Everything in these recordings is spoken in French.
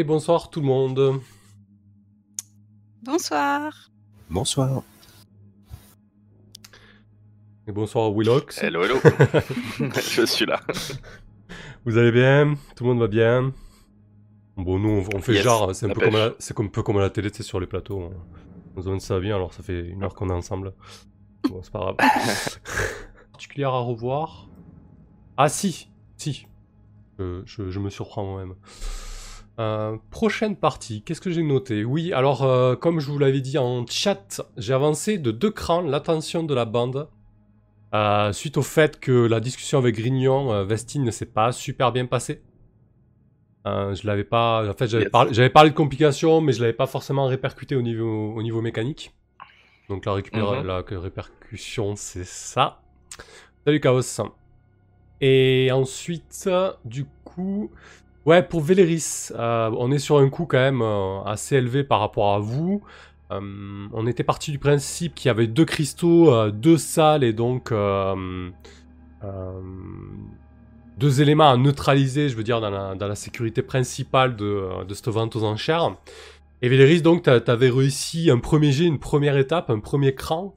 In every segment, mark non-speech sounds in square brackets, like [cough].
Et bonsoir tout le monde. Bonsoir. Bonsoir. Et bonsoir Willox. [laughs] Hello, hello. [laughs] Je suis là. Vous allez bien? Tout le monde va bien? Bon, nous, on, on fait Yes, genre, c'est un peu pêche. comme, à la- c'est comme- un peu comme à la télé, c'est sur les plateaux. On, on se donne ça bien, alors ça fait une heure qu'on est ensemble. Bon, c'est pas grave. [laughs] Particulière à revoir Ah si, si. Je, je- je me surprends moi-même. Euh, prochaine partie, qu'est-ce que j'ai noté? Oui, alors euh, comme je vous l'avais dit en chat, j'ai avancé de deux crans l'attention de la bande. Euh, suite au fait que la discussion avec Grignon, Vestine ne s'est pas super bien passée. Je l'avais pas. En fait, j'avais Yes. parlé, de complications, mais je l'avais pas forcément répercuté au niveau, au niveau mécanique. Donc la, récupéra- Mhm. la répercussion, c'est ça. Salut Chaos. Et ensuite, du coup, ouais, pour Véléris, euh, on est sur un coût quand même euh, assez élevé par rapport à vous. Euh, on était parti du principe qu'il y avait deux cristaux, deux salles et donc deux éléments à neutraliser, je veux dire, dans la, sécurité principale de, de cette vente aux enchères. Et Véléris, donc, t'a- t'avais réussi un premier jet, une première étape, un premier cran.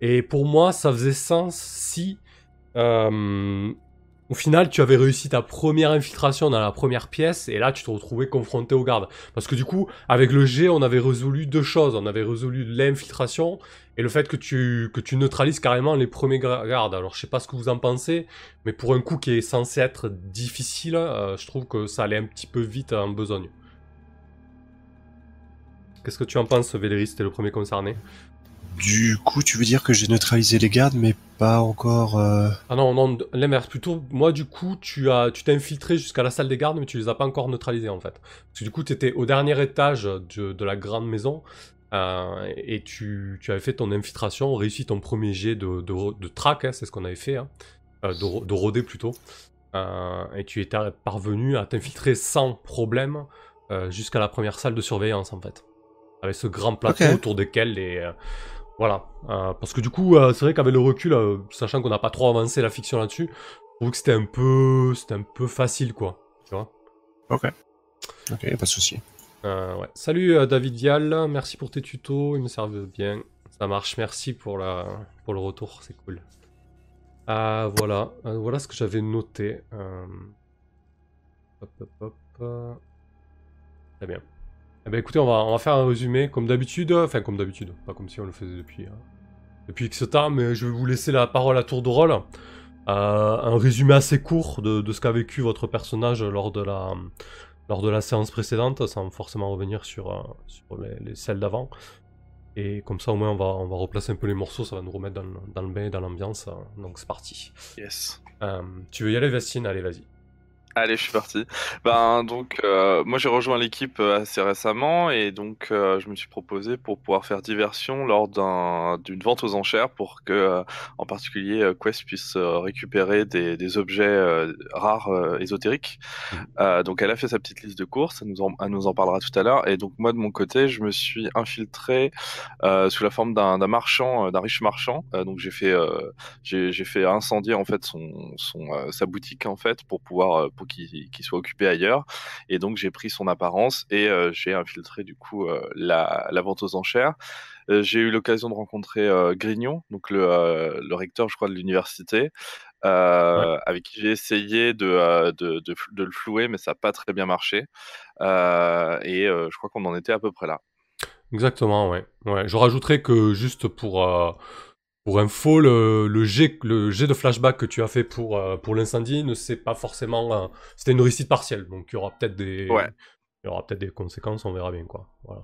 Et pour moi, ça faisait sens si, au final, tu avais réussi ta première infiltration dans la première pièce, et là, tu te retrouvais confronté aux gardes. Parce que du coup, avec le jet, on avait résolu deux choses. On avait résolu l'infiltration et le fait que tu, que tu neutralises carrément les premiers gardes. Alors, je sais pas ce que vous en pensez, mais pour un coup qui est censé être difficile, euh, je trouve que ça allait un petit peu vite en besogne. Qu'est-ce que tu en penses, Véléris? T'es le premier concerné. Du coup, tu veux dire que j'ai neutralisé les gardes, mais pas encore. euh, Ah non, non, l'inverse. Plutôt, moi, du coup, tu as, tu t'es infiltré jusqu'à la salle des gardes, mais tu les as pas encore neutralisés, en fait. Parce que du coup, tu étais au dernier étage de, de la grande maison, euh, et tu, tu avais fait ton infiltration, réussi ton premier jet de, de, de track, hein, c'est ce qu'on avait fait, hein, euh, de, de rôder plutôt. Euh, et tu étais parvenu à t'infiltrer sans problème jusqu'à la première salle de surveillance, en fait. Avec ce grand plateau autour desquels les. Voilà. Euh, parce que du coup, euh, c'est vrai qu'avec le recul, euh, sachant qu'on n'a pas trop avancé la fiction là-dessus, je trouve que c'était un peu. C'était un peu facile, quoi. Tu vois Ok, a pas de souci. Ouais. Salut David Vial, merci pour tes tutos, ils me servent bien. Ça marche, merci pour, la... pour le retour, c'est cool. Euh, voilà, voilà ce que j'avais noté. Hop, hop, hop. Très bien. Eh ben écoutez, on va, on va faire un résumé comme d'habitude, enfin comme d'habitude, pas comme si on le faisait depuis, euh, depuis X temps, mais je vais vous laisser la parole à tour de rôle. Euh, un résumé assez court de, de ce qu'a vécu votre personnage lors de la, lors de la séance précédente, sans forcément revenir sur, euh, sur les, les celles d'avant. Et comme ça, au moins, on va, on va replacer un peu les morceaux, ça va nous remettre dans, dans le bain dans l'ambiance. euh, donc, c'est parti. Yes. Euh, tu veux y aller, Vestine? Allez, vas-y. Allez, je suis parti. Ben donc, euh, moi j'ai rejoint l'équipe euh, assez récemment et donc euh, je me suis proposé pour pouvoir faire diversion lors d'un d'une vente aux enchères pour que, euh, en particulier, Quest puisse récupérer des, des objets rares ésotériques. Euh, donc elle a fait sa petite liste de courses, elle nous en, elle nous en parlera tout à l'heure. Et donc moi de mon côté, je me suis infiltré sous la forme d'un marchand, d'un riche marchand. Donc j'ai fait j'ai j'ai fait incendier en fait son, son sa boutique en fait pour pouvoir pour qu'il soit occupé ailleurs et donc j'ai pris son apparence et euh, j'ai infiltré du coup euh, la, la vente aux enchères Euh, j'ai eu l'occasion de rencontrer Grignon donc le, le recteur je crois de l'université euh, avec qui j'ai essayé de, de, de, de le flouer mais ça n'a pas très bien marché Euh, et euh, je crois qu'on en était à peu près là Exactement, ouais. ouais. Je rajouterais que juste pour, pour info, le, le, jet, le jet de flashback que tu as fait pour, euh, pour l'incendie ne c'est pas forcément. euh, C'était une réussite partielle, donc il y aura peut-être des. Ouais. Il y aura peut-être des conséquences, on verra bien quoi. Voilà.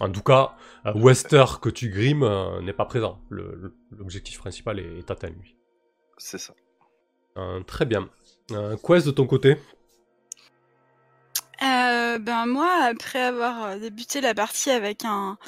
En tout cas, euh, Wester que tu grimes euh, n'est pas présent. L'objectif principal est, est atteint lui. c'est ça Euh, très bien. Euh, Quest de ton côté? Euh, ben moi, après avoir débuté la partie avec un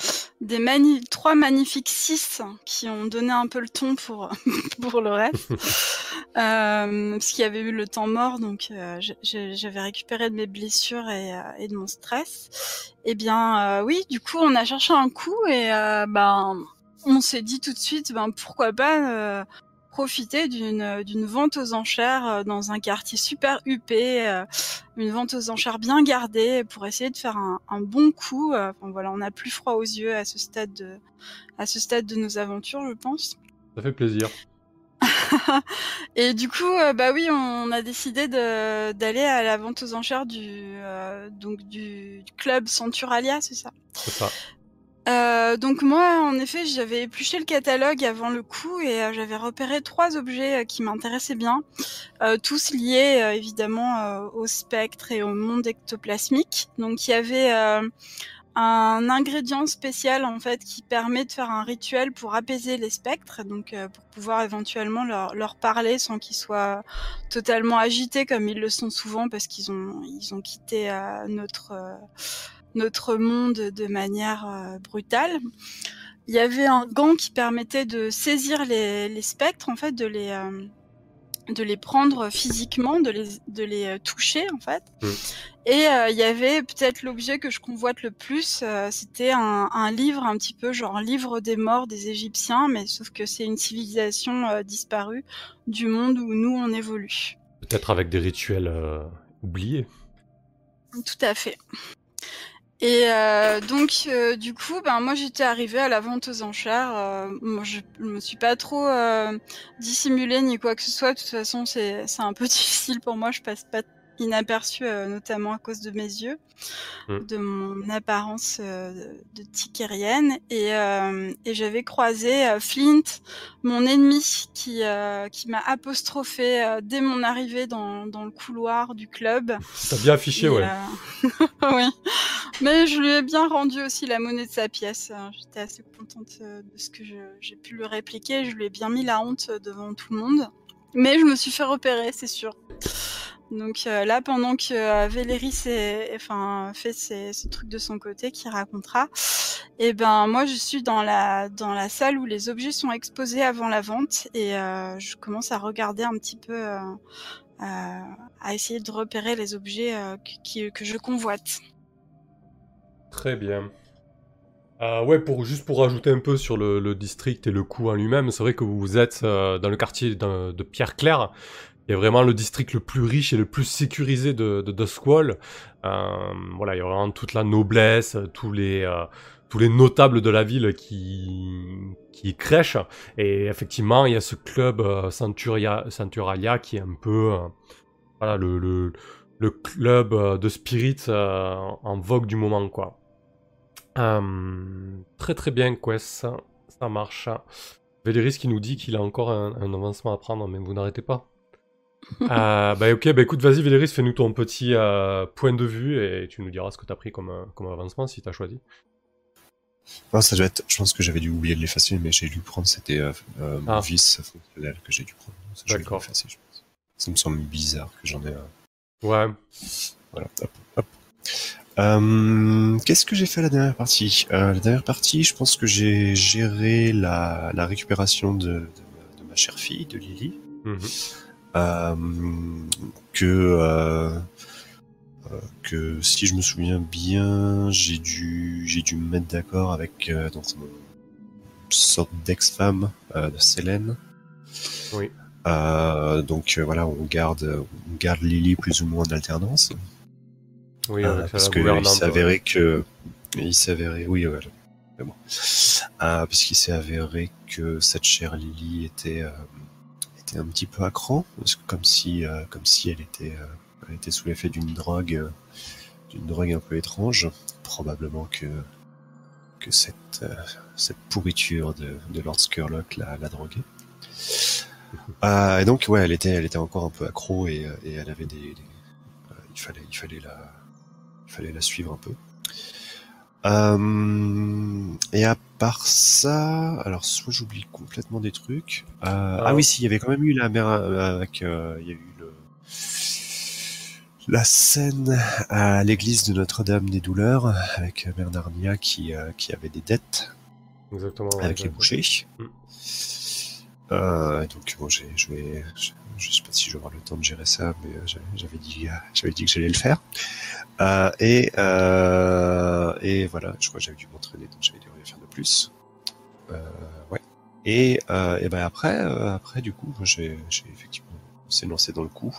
des mani trois magnifiques 6 qui ont donné un peu le ton pour [laughs] pour le reste, [laughs] euh, parce qu'il y avait eu le temps mort, donc euh, j'avais récupéré de mes blessures et, euh, et de mon stress. Eh bien, euh, oui, du coup, on a cherché un coup et euh, ben on s'est dit tout de suite, ben pourquoi pas. Euh, profiter d'une d'une vente aux enchères euh, dans un quartier super huppé, euh, une vente aux enchères bien gardée pour essayer de faire un, un bon coup. Euh, Enfin, voilà, on n'a plus froid aux yeux à ce stade de, à ce stade de nos aventures, je pense. Ça fait plaisir. [laughs] Et du coup, euh, bah oui, on a décidé d'aller à la vente aux enchères du, euh, donc du club Centuralia, c'est ça? C'est ça. Euh, donc moi, en effet, j'avais épluché le catalogue avant le coup et euh, j'avais repéré trois objets euh, qui m'intéressaient bien, euh, tous liés évidemment au spectre et au monde ectoplasmique. Donc il y avait un ingrédient spécial en fait qui permet de faire un rituel pour apaiser les spectres, donc pour pouvoir éventuellement leur, leur parler sans qu'ils soient totalement agités comme ils le sont souvent parce qu'ils ont ils ont quitté notre notre monde de manière euh, brutale. Il y avait un gant qui permettait de saisir les, les spectres, en fait, de les, euh, de les prendre physiquement, de les, de les euh, toucher, en fait. Mm. Et il y avait peut-être l'objet que je convoite le plus, c'était un, un livre un petit peu genre livre des morts des Égyptiens, mais sauf que c'est une civilisation disparue du monde où nous on évolue. Peut-être avec des rituels oubliés. Tout à fait. Et euh, donc, euh, du coup, ben moi j'étais arrivée à la vente aux enchères. Euh, je, je me suis pas trop euh, dissimulée ni quoi que ce soit. De toute façon, c'est c'est un peu [laughs] difficile pour moi. Je passe pas inaperçue, euh, notamment à cause de mes yeux, Mm. de mon apparence euh, de ticérienne. Et, euh, et j'avais croisé Flint, mon ennemi, qui qui m'a apostrophé dès mon arrivée dans dans le couloir du club. T'as bien affiché, Et, ouais. [laughs] oui. Mais je lui ai bien rendu aussi la monnaie de sa pièce. Euh, J'étais assez contente de ce que j'ai pu le répliquer. Je lui ai bien mis la honte devant tout le monde. Mais je me suis fait repérer, c'est sûr. Donc euh, là, pendant que euh, Véléris fait ses, ses trucs de son côté, qui racontera, et ben moi je suis dans la salle où les objets sont exposés avant la vente et euh, je commence à regarder un petit peu, euh, à essayer de repérer les objets que je convoite. Très bien. Euh, ouais, pour, juste pour rajouter un peu sur le, district et le coût en lui-même, c'est vrai que vous êtes dans le quartier de, de Pierre-Claire, est vraiment le district le plus riche et le plus sécurisé de, de. Euh, voilà, il y a vraiment toute la noblesse, tous les, euh, tous les notables de la ville qui, qui crèchent. Et effectivement, il y a ce club euh, Centuria, Centuralia qui est un peu euh, voilà, le, le, le club de spirit en vogue du moment, quoi. Très très bien, Quest, ça, ça marche. Véléris qui nous dit qu'il a encore un avancement à prendre, mais vous n'arrêtez pas. [laughs] Euh, bah ok, bah écoute, vas-y Véléris, fais-nous ton petit euh, point de vue et tu nous diras ce que t'as pris comme, euh, comme avancement si t'as choisi. Non, ça doit être. Je pense que j'avais dû oublier de l'effacer, mais j'ai dû prendre. C'était euh, euh, mon Ah. vice fonctionnel que j'ai dû prendre. D'accord. l'effacer, je pense. Ça me semble bizarre que j'en ai un. Ouais, Voilà, hop, hop. Euh, Qu'est-ce que j'ai fait la dernière partie? Euh, La dernière partie, je pense que j'ai géré la, la récupération de, de, ma- de ma chère fille, de Lily, euh, que euh, euh, que si je me souviens bien, j'ai dû j'ai dû me mettre d'accord avec euh, donc mon sorte d'ex-femme euh, de Célène. Oui. Euh, donc euh, voilà, on garde on garde Lily plus ou moins en alternance. oui, Euh, parce la que il gouvernante. s'avérait que il s'avérait oui ouais, mais bon. Euh, parce qu'il s'est avéré que cette chère Lily était euh, était un petit peu à cran parce que comme si euh, comme si elle était euh, elle était sous l'effet d'une drogue euh, d'une drogue un peu étrange probablement que que cette euh, cette pourriture de, de Lord Skurlock l'a, l'a droguée [laughs] euh, et donc ouais elle était elle était encore un peu accro et, euh, et elle avait des, des- euh, il fallait il fallait la il fallait la suivre un peu. Euh, et à part ça, alors soit j'oublie complètement des trucs. Euh, ah. Ah. oui, si, il y avait quand même eu la mère euh, avec, euh, il y a eu le la scène à l'église de Notre-Dame des Douleurs avec Mère Narnia qui qui avait des dettes Exactement. avec les bouchers. Mm. Donc bon, j'ai, je vais, je, je sais pas si je vais avoir le temps de gérer ça, mais j'avais dit, j'avais dit que j'allais le faire. Euh, et euh, et voilà, je crois que j'avais dû m'entraîner, donc j'avais dû rien faire de plus. Euh, ouais. Et, et ben après, après du coup, j'ai, effectivement s'est lancé dans le coup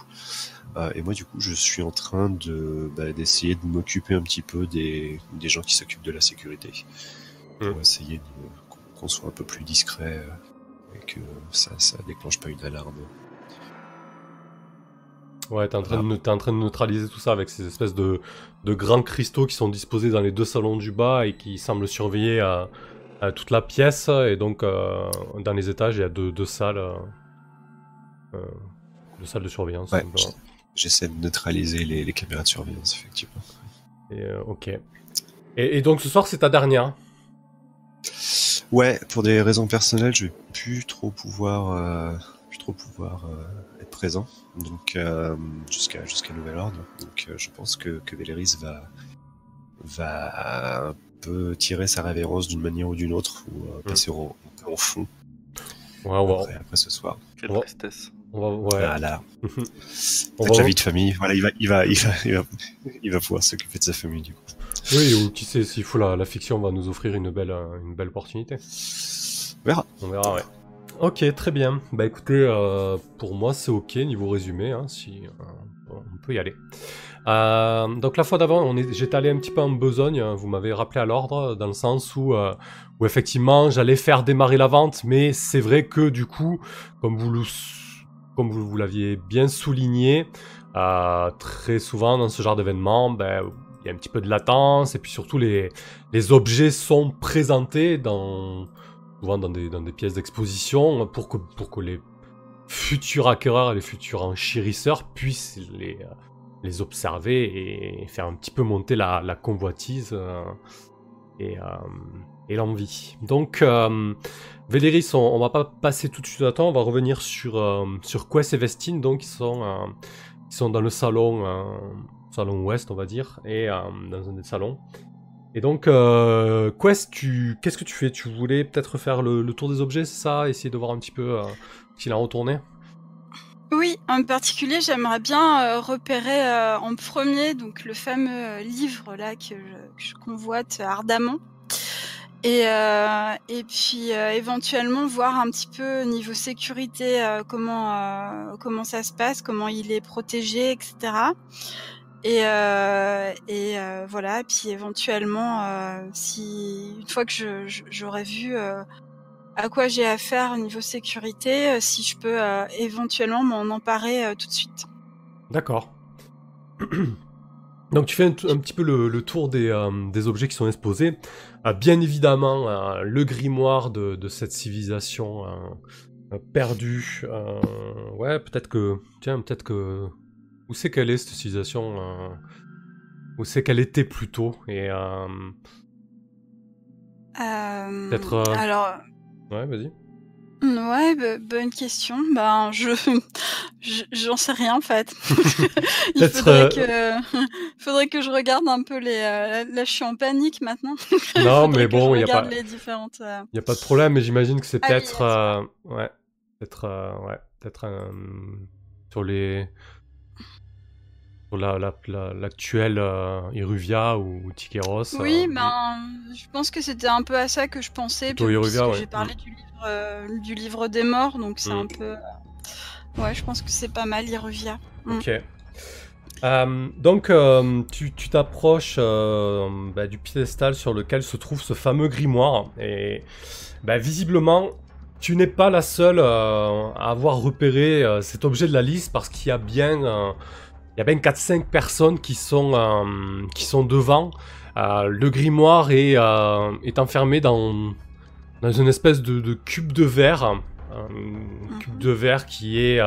et moi, du coup, je suis en train de bah, d'essayer de m'occuper un petit peu des, des gens qui s'occupent de la sécurité. Pour Mm. essayer qu'on soit un peu plus discret et que ça, ça déclenche pas une alarme. Ouais, t'es en, train de- t'es en train de neutraliser tout ça avec ces espèces de, de grands cristaux qui sont disposés dans les deux salons du bas et qui semblent surveiller euh, toute la pièce. Et donc, euh, dans les étages, il y a deux, deux salles. euh, euh, deux salles de surveillance. Ouais, J'essaie de neutraliser les, les caméras de surveillance, effectivement. et, euh, ok. Et, et donc, ce soir, c'est ta dernière. Ouais, pour des raisons personnelles, je vais plus trop pouvoir, plus trop pouvoir présent, donc euh, jusqu'à jusqu'à nouvel ordre. Donc, euh, je pense que que Véléris va va un peu tirer sa révérence d'une manière ou d'une autre, ou euh, passer un peu en fond Ouais, on va, après, après ce soir. Quelle Ouais. tristesse. on va, ouais. Voilà. [laughs] On va- la vie de famille, voilà, il va, il va, il va, il va, il va pouvoir s'occuper de sa famille du coup. Oui, ou qui sait, s'il faut, la, la fiction va nous offrir une belle, une belle opportunité. On verra. On verra, ouais. Ok, très bien. Bah écoutez, euh, pour moi c'est ok niveau résumé, hein, si euh, on peut y aller. Euh, donc la fois d'avant, j'étais allé un petit peu en besogne. hein, Vous m'avez rappelé à l'ordre dans le sens où, où effectivement j'allais faire démarrer la vente, mais c'est vrai que du coup, comme vous comme vous, l'aviez bien souligné, très souvent dans ce genre d'événement, ben, il y a un petit peu de latence et puis surtout les objets sont présentés dans souvent dans des, dans des pièces d'exposition pour que, pour que les futurs acquéreurs et les futurs enchérisseurs puissent les, euh, les observer et faire un petit peu monter la, la convoitise euh, et, euh, et l'envie. Donc, euh, Véléris, on, on va pas passer tout de suite à temps, on va revenir sur, sur Quest et Vestine, donc qui sont, sont dans le salon, salon ouest, on va dire, et dans un des salons. Et donc, euh, Quest, qu'est-ce que tu fais? Tu voulais peut-être faire le, tour des objets, c'est ça? Essayer de voir un petit peu euh, s'il a retourné Oui, en particulier, j'aimerais bien euh, repérer euh, en premier donc le fameux livre là que je, convoite ardemment. Et, et puis éventuellement voir un petit peu niveau sécurité comment ça se passe, comment il est protégé, etc. Et, euh, euh, voilà, puis éventuellement, euh, si une fois que je- je- j'aurai vu à quoi j'ai affaire au niveau sécurité, si je peux éventuellement m'en emparer tout de suite. D'accord. Donc tu fais un, petit peu le, le tour des, des objets qui sont exposés. Euh, bien évidemment, le grimoire de, de cette civilisation perdue. ouais, peut-être que... Tiens, peut-être que... Où c'est qu'elle est, cette civilisation euh, Où c'est qu'elle était plutôt Et... euh, Euh, Peut-être, euh, Alors, Ouais, vas-y. ouais, bonne question. Ben, je, [laughs] je- j'en sais rien en fait. [laughs] Il faudrait euh, que, [laughs] faudrait que je regarde un peu les. euh, là, je suis en panique maintenant. Non, mais bon, il y a pas... différentes. Il n'y a pas de problème, mais j'imagine que c'est Ah peut-être. euh, ouais. Peut-être. ouais. Peut-être. sur les. Sur la, la, euh, Iruvia ou, ou Tikeros. Oui, euh, ben, je pense que c'était un peu à ça que je pensais. Puis- ouais. J'ai parlé du livre, euh, du livre des morts, donc c'est Mm. un peu. euh, Ouais, je pense que c'est pas mal Iruvia. Mm. Ok. Euh, donc, euh, tu, tu t'approches euh, bah, du piédestal sur lequel se trouve ce fameux grimoire. Et bah, visiblement, tu n'es pas la seule euh, à avoir repéré euh, cet objet de la liste parce qu'il y a bien, euh, y a bien 4-5 personnes qui sont, euh, qui sont devant. Euh, le grimoire est, euh, est enfermé dans, dans une espèce de, de cube de verre. Un cube de verre qui est,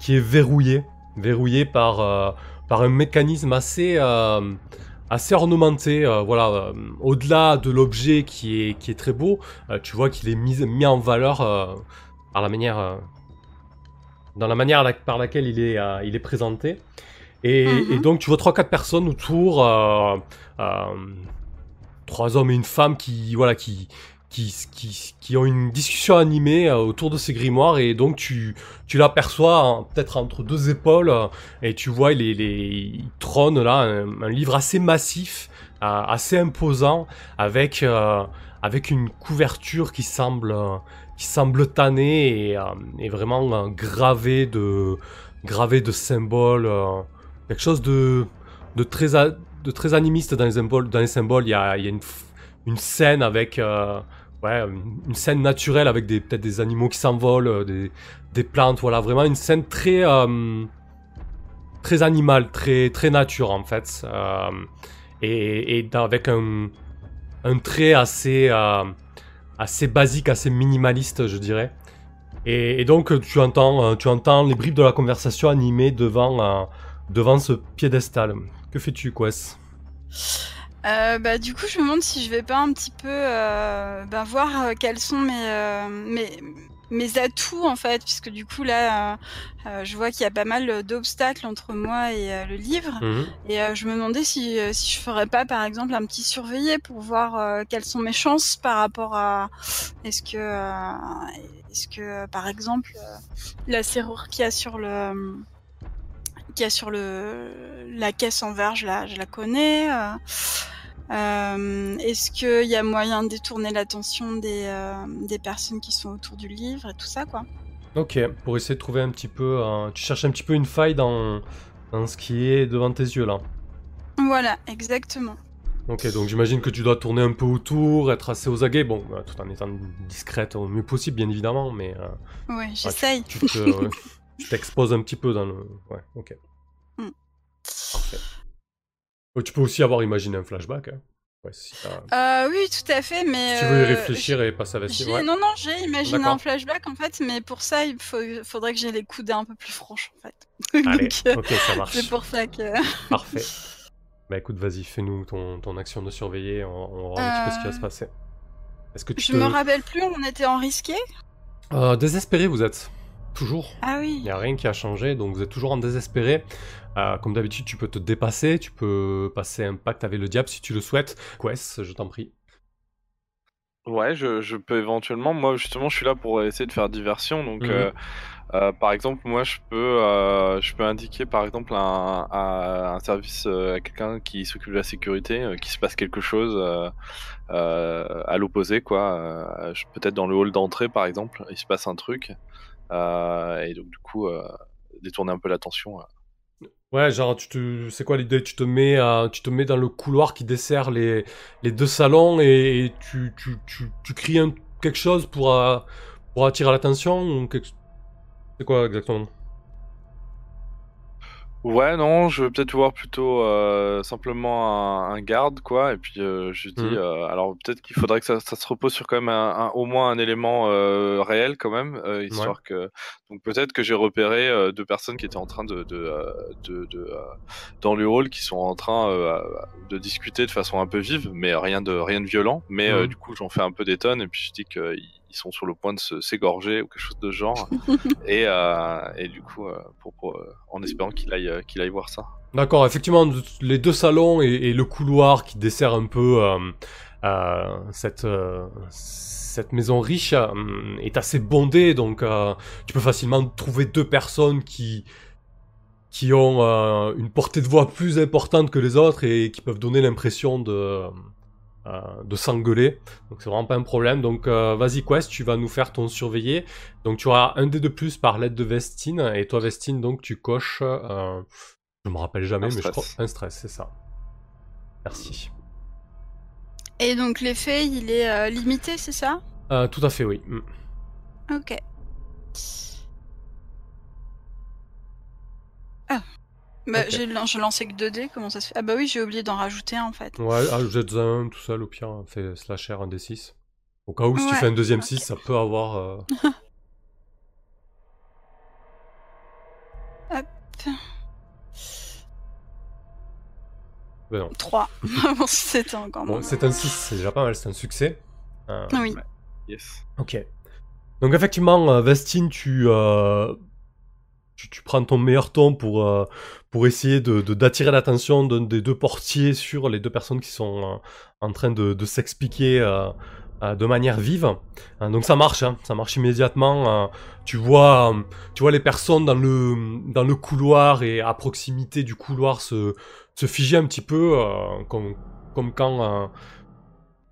qui est verrouillé verrouillé par, par un mécanisme assez, assez ornementé. voilà, au-delà de l'objet qui est, qui est très beau, tu vois qu'il est mis, mis en valeur par la manière, dans la manière la- par laquelle il est, euh, il est présenté. Et, Mhm. et donc tu vois trois quatre personnes autour, euh, euh, trois hommes et une femme qui, voilà, qui, qui, ont une discussion animée euh, autour de ces grimoires et donc tu, tu l'aperçois hein, peut-être entre deux épaules euh, et tu vois il, est- il, trône là un, livre assez massif, euh, assez imposant avec, avec une couverture qui semble, qui semble tannée et, et vraiment gravée de, gravées de symboles, quelque chose de, de, très, de très animiste dans les symboles. Les il y a, y a une, une scène avec, ouais, une, scène naturelle avec peut-être des animaux qui s'envolent, euh, des, plantes, voilà, vraiment une scène très, euh, très animale, très, très nature en fait, euh, et, avec un, un trait assez, assez basique, assez minimaliste, je dirais. Et, donc tu entends, tu entends les bribes de la conversation animées devant, devant ce piédestal. Que fais-tu, Quest? Euh, bah, du coup, je me demande si je vais pas un petit peu euh, bah, voir euh, quels sont mes, euh, mes, mes atouts en fait, puisque du coup là, euh, je vois qu'il y a pas mal d'obstacles entre moi et le livre, Mhm. et je me demandais si, si je ferais pas par exemple un petit surveillé pour voir quelles sont mes chances par rapport à est-ce que est-ce que par exemple la serrure qu'il y a sur le qu'il y a sur le la caisse en verre, je la, je la connais. euh, euh, Est-ce qu'il y a moyen de détourner l'attention des, euh, des personnes qui sont autour du livre et tout ça, quoi? Ok, pour essayer de trouver un petit peu... euh, tu cherches un petit peu une faille dans, dans ce qui est devant tes yeux, là. Voilà, exactement. Ok, donc j'imagine que tu dois tourner un peu autour, être assez aux aguets, bon, tout en étant discrète au mieux possible, bien évidemment, mais Ouais, j'essaye. [laughs] tu t'exposes un petit peu dans le... Ouais, ok. Mm. Parfait. Euh, Tu peux aussi avoir imaginé un flashback, hein. Ouais, si, t'as- Euh, oui, tout à fait, mais... si tu veux y euh, réfléchir et passer j'ai- ouais. Non, non, j'ai imaginé un flashback, en fait, mais pour ça, il faut- faudrait que j'ai les coudées un peu plus franches, en fait. [laughs] Allez, Donc, euh, ok, ça marche. c'est pour ça que... [laughs] Parfait. Bah écoute, vas-y, fais-nous ton, ton action de surveiller, on, on un petit peu ce qui va se Euh, passer. Est-ce que tu Je te... me rappelle plus, on était en risqué? Euh, désespéré, vous êtes Toujours Ah Il oui. n'y a rien qui a changé, donc vous êtes toujours en désespéré. Euh, comme d'habitude, tu peux te dépasser, tu peux passer un pacte avec le diable si tu le souhaites. Quest, je t'en prie. Ouais, je, je peux éventuellement. Moi, justement, je suis là pour essayer de faire diversion. Donc, Mhm. euh, euh, par exemple, moi, je peux, euh, je peux indiquer, par exemple, un, un, un service euh, à quelqu'un qui s'occupe de la sécurité, euh, qu'il se passe quelque chose euh, euh, à l'opposé, quoi. Euh, Peut-être dans le hall d'entrée, par exemple, il se passe un truc. Euh, et donc, du coup, euh, détourner un peu l'attention. euh. Ouais, genre, tu te... c'est quoi l'idée? Tu te, mets, tu te mets dans le couloir qui dessert les, les deux salons et, tu, tu, tu, tu cries quelque chose pour, pour attirer l'attention ou quelque... C'est quoi exactement? Ouais, non, je veux peut-être voir plutôt euh, simplement un, un garde, quoi. Et puis euh, je dis, Mhm. euh, alors peut-être qu'il faudrait que ça, ça se repose sur quand même un, un- au moins un élément euh, réel, quand même, euh, histoire que. Donc peut-être que j'ai repéré euh, deux personnes qui étaient en train de, de, de, de, euh, dans le hall, qui sont en train euh, de discuter de façon un peu vive, mais rien de rien de violent. Mais euh, Mhm. du coup, j'en fais un peu des tonnes et puis je dis qu'ils ils sont sur le point de se s'égorger ou quelque chose de genre. [laughs] et, euh, et du coup, euh, pour, pour, euh, en espérant qu'il aille, euh, qu'il aille voir ça. D'accord, effectivement, les deux salons et, et le couloir qui dessert un peu euh, euh, cette, euh, cette maison riche euh, est assez bondé, donc euh, tu peux facilement trouver deux personnes qui, qui ont euh, une portée de voix plus importante que les autres et qui peuvent donner l'impression de, euh, de s'engueuler. Donc c'est vraiment pas un problème. Donc euh, vas-y Quest, tu vas nous faire ton surveillé. Donc tu auras un dé de plus par l'aide de Vestine, et toi Vestine, donc tu coches... euh, je me rappelle jamais, Un mais je stress. crois un stress, c'est ça. Merci. Et donc l'effet, il est euh, limité, c'est ça? Euh, tout à fait, oui. Mm. Ok. Ah. Bah, Ok. j'ai lan- je lançais que 2 dés, comment ça se fait? Ah bah oui, j'ai oublié d'en rajouter un en fait. Ouais, ah, jette un tout seul, au pire, fais slasher un D6. Au cas où, si tu Ouais, fais un deuxième ok. 6, ça peut avoir. euh, [laughs] Ben non. 3. [laughs] [laughs] bon, c'était encore Bon, moins. c'est un 6, c'est déjà pas mal, c'est un succès. Euh, Oui. Yes. Ok. Donc effectivement, euh, Vestine, tu, euh, tu, tu prends ton meilleur ton pour, euh, pour essayer de, d'attirer l'attention d'un des deux portiers sur les deux personnes qui sont euh, en train de, de s'expliquer euh, euh, de manière vive. Donc ça marche, hein, ça marche immédiatement. tu vois, tu vois les personnes dans le, dans le couloir et à proximité du couloir se, se figer un petit peu, euh, comme, comme quand, euh,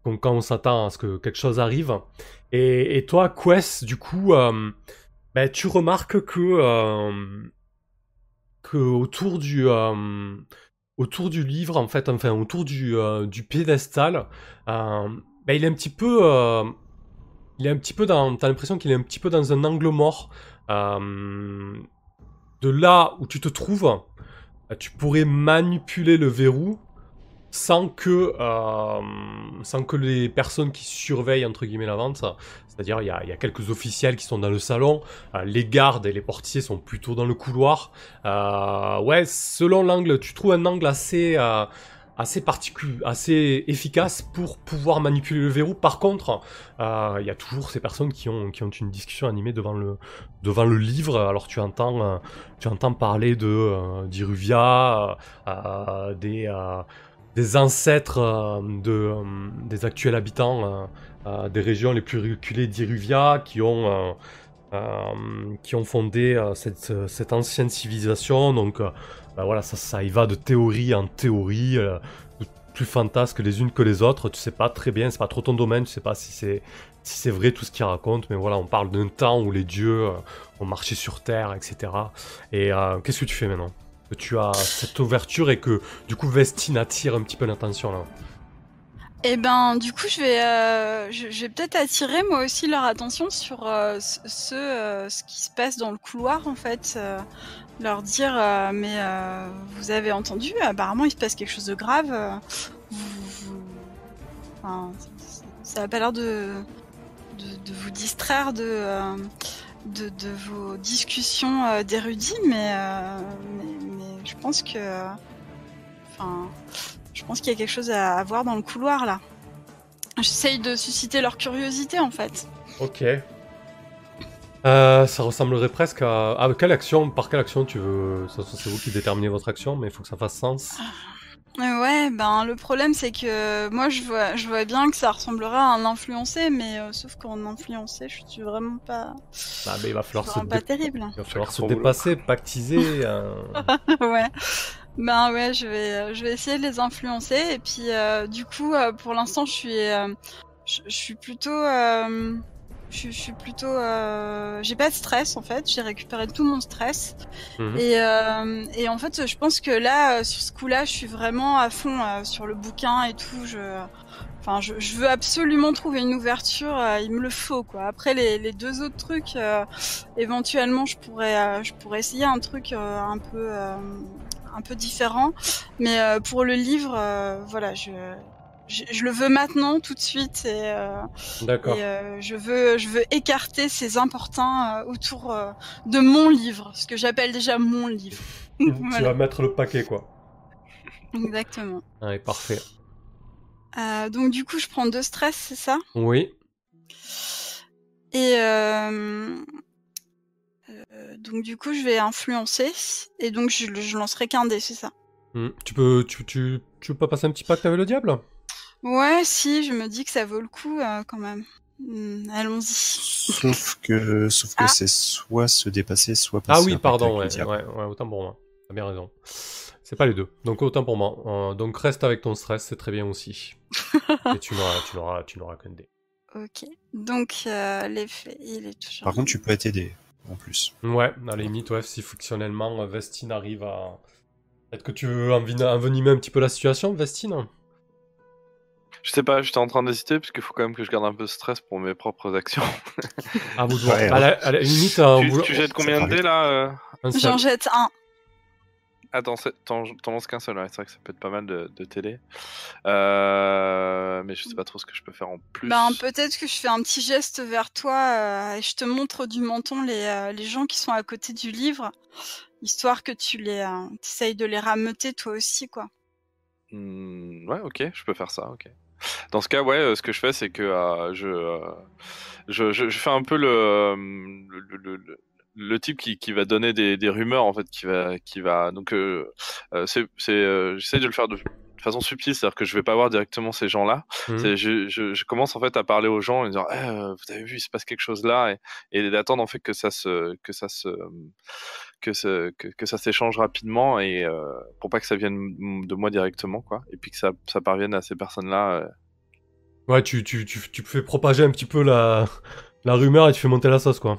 comme quand on s'attend à ce que quelque chose arrive. Et, et toi, Quest, du coup, euh, ben, tu remarques que que autour du autour du livre en fait, enfin autour du, du piédestal, bah, il est un petit peu il est un petit peu dans t'as l'impression qu'il est un petit peu dans un angle mort. De là où tu te trouves, euh, tu pourrais manipuler le verrou sans que, euh, sans que les personnes qui surveillent entre guillemets la vente, c'est-à-dire il y y a quelques officiels qui sont dans le salon, euh, les gardes et les portiers sont plutôt dans le couloir. Euh, ouais, selon l'angle, tu trouves un angle assez, euh, assez particulier, assez efficace pour pouvoir manipuler le verrou. Par contre, il y a toujours ces personnes qui ont, qui ont une discussion animée devant le, devant le livre. Alors tu entends, tu entends parler de d'Iruvia, des, des ancêtres euh, de, euh, des actuels habitants euh, des régions les plus reculées d'Iruvia qui ont, qui ont fondé cette, cette ancienne civilisation. Donc bah voilà, ça, ça y va de théorie en théorie. plus fantasques les unes que les autres, tu sais pas très bien, c'est pas trop ton domaine, tu sais pas si c'est si c'est vrai tout ce qu'ils racontent, mais voilà, on parle d'un temps où les dieux ont marché sur Terre, etc. Et qu'est-ce que tu fais maintenant? Tu as cette ouverture et que du coup Vestine attire un petit peu l'attention là. Et ben, du coup, je vais, euh, je, vais peut-être attirer moi aussi leur attention sur euh, ce, euh, ce qui se passe dans le couloir en fait. leur dire, mais vous avez entendu, apparemment il se passe quelque chose de grave. ça a pas l'air de, de, vous distraire de, de, de vos discussions euh, d'érudits, mais, euh, mais, mais je pense que, enfin. Je pense qu'il y a quelque chose à, à voir dans le couloir là. J'essaye de susciter leur curiosité en fait. Ok. Euh, ça ressemblerait presque à... à quelle action Par quelle action tu veux C'est vous qui déterminez votre action, mais il faut que ça fasse sens. Euh, Ouais, ben le problème c'est que moi je vois, je vois bien que ça ressemblerait à un influencé, mais euh, sauf qu'en influencé, je suis vraiment pas, Ah, mais il va falloir se, vraiment pas dé- terrible. il va falloir se dépasser, pactiser. euh, [laughs] ouais. Ben ouais, je vais, euh, je vais essayer de les influencer et puis euh, du coup, euh, pour l'instant, je suis, euh, je, je suis plutôt, euh, je, je suis plutôt, euh, j'ai pas de stress en fait. J'ai récupéré tout mon stress mhm. et, euh, et en fait, je pense que là, euh, sur ce coup-là, je suis vraiment à fond euh, sur le bouquin et tout. Je, enfin, je, je veux absolument trouver une ouverture. euh, il me le faut quoi. Après les, les deux autres trucs, euh, éventuellement, je pourrais, euh, je pourrais essayer un truc euh, un peu, euh, un peu différent. Mais euh, pour le livre, euh, voilà, je, je, je le veux maintenant, tout de suite, et, euh, et, euh, je veux, je veux écarter ces importuns euh, autour euh, de mon livre, ce que j'appelle déjà mon livre. Tu [laughs] Voilà. vas mettre le paquet, quoi. Exactement. Allez, parfait. Euh, donc du coup, je prends deux stress, c'est ça? Oui. Et euh, euh, donc du coup, je vais influencer, et donc je, je lancerai qu'un dé, c'est ça? Mhm. Tu peux, tu, tu, tu veux pas passer un petit pacte avec le diable? Ouais, si, je me dis que ça vaut le coup euh, quand même. Hmm, Allons-y. Sauf que, sauf que Ah. c'est soit se dépasser, soit Ah passer oui, un pacte pardon, avec le ouais, diable. ouais, ouais, autant pour moi. T'as bien raison. C'est pas les deux. Donc autant pour moi. Euh, donc reste avec ton stress, c'est très bien aussi. [laughs] Et tu n'auras, tu n'auras, tu n'auras qu'un dé. Ok. Donc euh, l'effet, il est toujours. Par contre, tu peux t'aider en plus. Ouais, à la limite, ouais, si fonctionnellement euh, Vestine arrive à. Peut-être que tu veux enveni- envenimer un petit peu la situation, Vestine? Je sais pas, j'étais en train d'hésiter parce qu'il faut quand même que je garde un peu de stress pour mes propres actions. Ah, vous [laughs] devez. Ouais, à, la, à la limite, euh, tu, vous- tu jettes combien de dés là euh. J'en jette un. Attends, c'est- t'en lances qu'un seul, ouais, c'est vrai que ça peut être pas mal de, de télé. Euh, mais je sais pas trop ce que je peux faire en plus. Ben peut-être que je fais un petit geste vers toi euh, et je te montre du menton les, euh, les gens qui sont à côté du livre, histoire que tu les euh, essayes de les rameuter toi aussi quoi. Hmm, ouais, ok, je peux faire ça, ok. Dans ce cas, ouais, euh, ce que je fais, c'est que euh, je, euh, je, je, je fais un peu le, le, le, le- le type qui, qui va donner des, des rumeurs, en fait, qui va, qui va. Donc, euh, c'est, c'est, euh, j'essaie de le faire de, façon subtile, c'est-à-dire que je vais pas voir directement ces gens-là. Mhm. C'est- Je, je, je commence en fait à parler aux gens et dire, Eh, vous avez vu, il se passe quelque chose là, et, et d'attendre en fait que ça se, que ça se, que, ce- que, que ça s'échange rapidement et euh, pour pas que ça vienne de moi directement, quoi, et puis que ça, ça parvienne à ces personnes-là. euh. Ouais, tu, tu, tu, tu fais propager un petit peu la, [laughs] la rumeur et tu fais monter la sauce, quoi.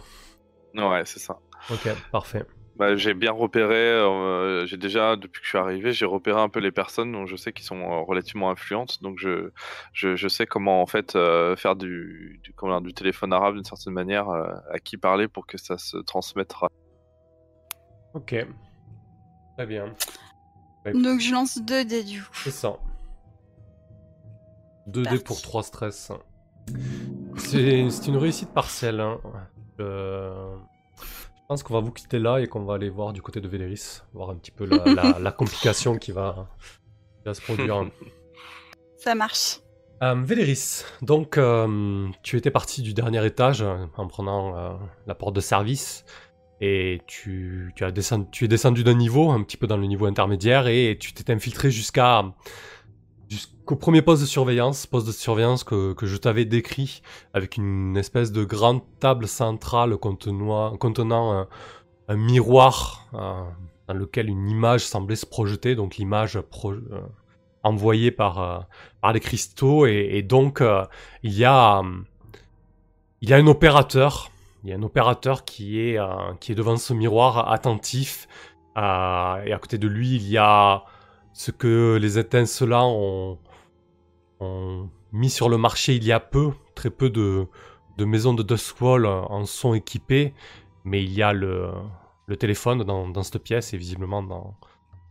Ouais, c'est ça. Ok, parfait. Bah, j'ai bien repéré, euh, j'ai déjà, depuis que je suis arrivé, j'ai repéré un peu les personnes dont je sais qui sont relativement influentes. Donc je, je, je sais comment en fait euh, faire du, du, comment dire, du téléphone arabe d'une certaine manière, euh, à qui parler pour que ça se transmette. Ok. Très bien. Donc je lance 2 dés du coup. C'est ça. 2 dés pour 3 stress. C'est c'est une réussite partielle. hein. Euh, Je pense qu'on va vous quitter là et qu'on va aller voir du côté de Véléris, voir un petit peu la, [laughs] la- la complication qui va, qui va se produire. [laughs] Ça marche. Euh, Véléris, donc euh, tu étais parti du dernier étage euh, en prenant euh, la porte de service et tu, as descendu, tu es descendu d'un niveau, un petit peu dans le niveau intermédiaire, et tu t'es infiltré jusqu'à jusqu'au premier poste de surveillance, poste de surveillance que, que je t'avais décrit, avec une espèce de grande table centrale contenant, un, miroir euh, dans lequel une image semblait se projeter, donc l'image euh, envoyée par, euh, par les cristaux, et, et donc il y a il y a un opérateur, il y a un opérateur qui est euh, qui est devant ce miroir attentif, euh, et à côté de lui il y a ce que les étincelants ont, ont mis sur le marché il y a peu, très peu de, de maisons de Dustwall en sont équipées, mais il y a le, téléphone dans, cette pièce et visiblement dans,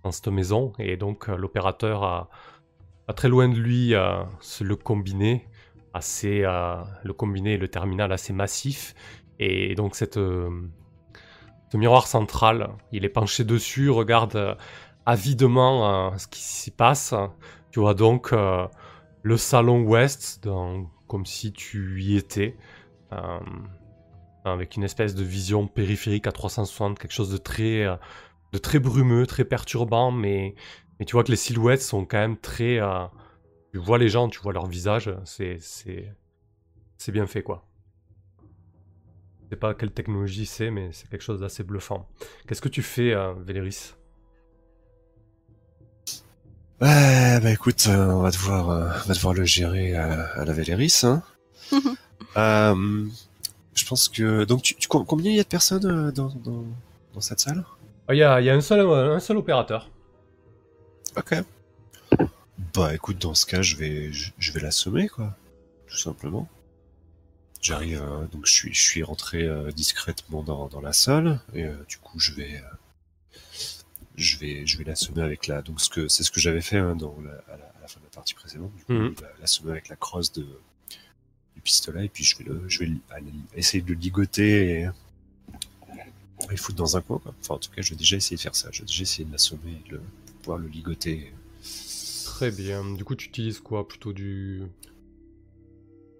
dans cette maison, et donc euh, l'opérateur a, très loin de lui le combiné, assez, le combiné et le terminal assez massif, et donc cette, euh, ce miroir central, il est penché dessus, regarde euh, avidement euh, ce qui s'y passe. Tu vois donc le salon ouest, comme si tu y étais, avec une espèce de vision périphérique à 360, quelque chose de très, de très brumeux, très perturbant, mais, tu vois que les silhouettes sont quand même très... tu vois les gens, tu vois leur visage, c'est bien fait quoi. Je sais pas quelle technologie c'est, mais c'est quelque chose d'assez bluffant. Qu'est-ce que tu fais, euh, Véléris? Ouais, bah écoute, euh, on va devoir, euh, on va devoir le gérer à, à la Véléris. Hein. [laughs] Euh, je pense que donc tu, tu- combien il y a de personnes euh, dans, dans, dans cette salle? Ah, Il y, a, il y a un, seul, un seul opérateur. Ok. Bah écoute, dans ce cas, je vais, je, je vais l'assommer quoi, tout simplement. J'arrive, euh, donc je suis, je suis rentré euh, discrètement dans, dans la salle et euh, du coup je vais, je vais, je vais l'assommer avec la, donc ce que c'est ce que j'avais fait hein, dans la, à, la, à la fin de la partie précédente. Du coup, Mhm. la- l'assommer avec la crosse de du pistolet et puis je vais le, je vais aller- essayer de le ligoter et, et foutre dans un coin quoi. Enfin en tout cas, je vais déjà essayer de faire ça. Je vais déjà essayer de l'assommer de pouvoir le ligoter. Très bien. Du coup, tu utilises quoi? Plutôt du.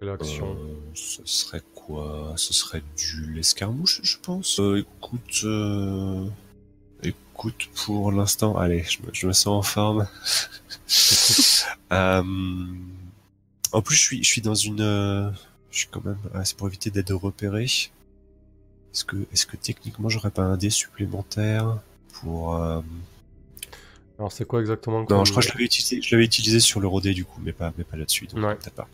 L'action. Euh, ce serait quoi? Ce serait du l'escarmouche, je pense. Euh, écoute, euh, écoute, pour l'instant, allez, je me, je me sens en forme. [laughs] Euh, en plus, je suis, je suis dans une, euh, je suis quand même, ah, c'est pour éviter d'être repéré. Est-ce que, est-ce que techniquement, j'aurais pas un dé supplémentaire pour euh, Alors, c'est quoi exactement Non, je crois que je l'avais utilisé, je l'avais utilisé sur le rodé du coup, mais pas, mais pas là-dessus. Donc Ouais. peut-être pas.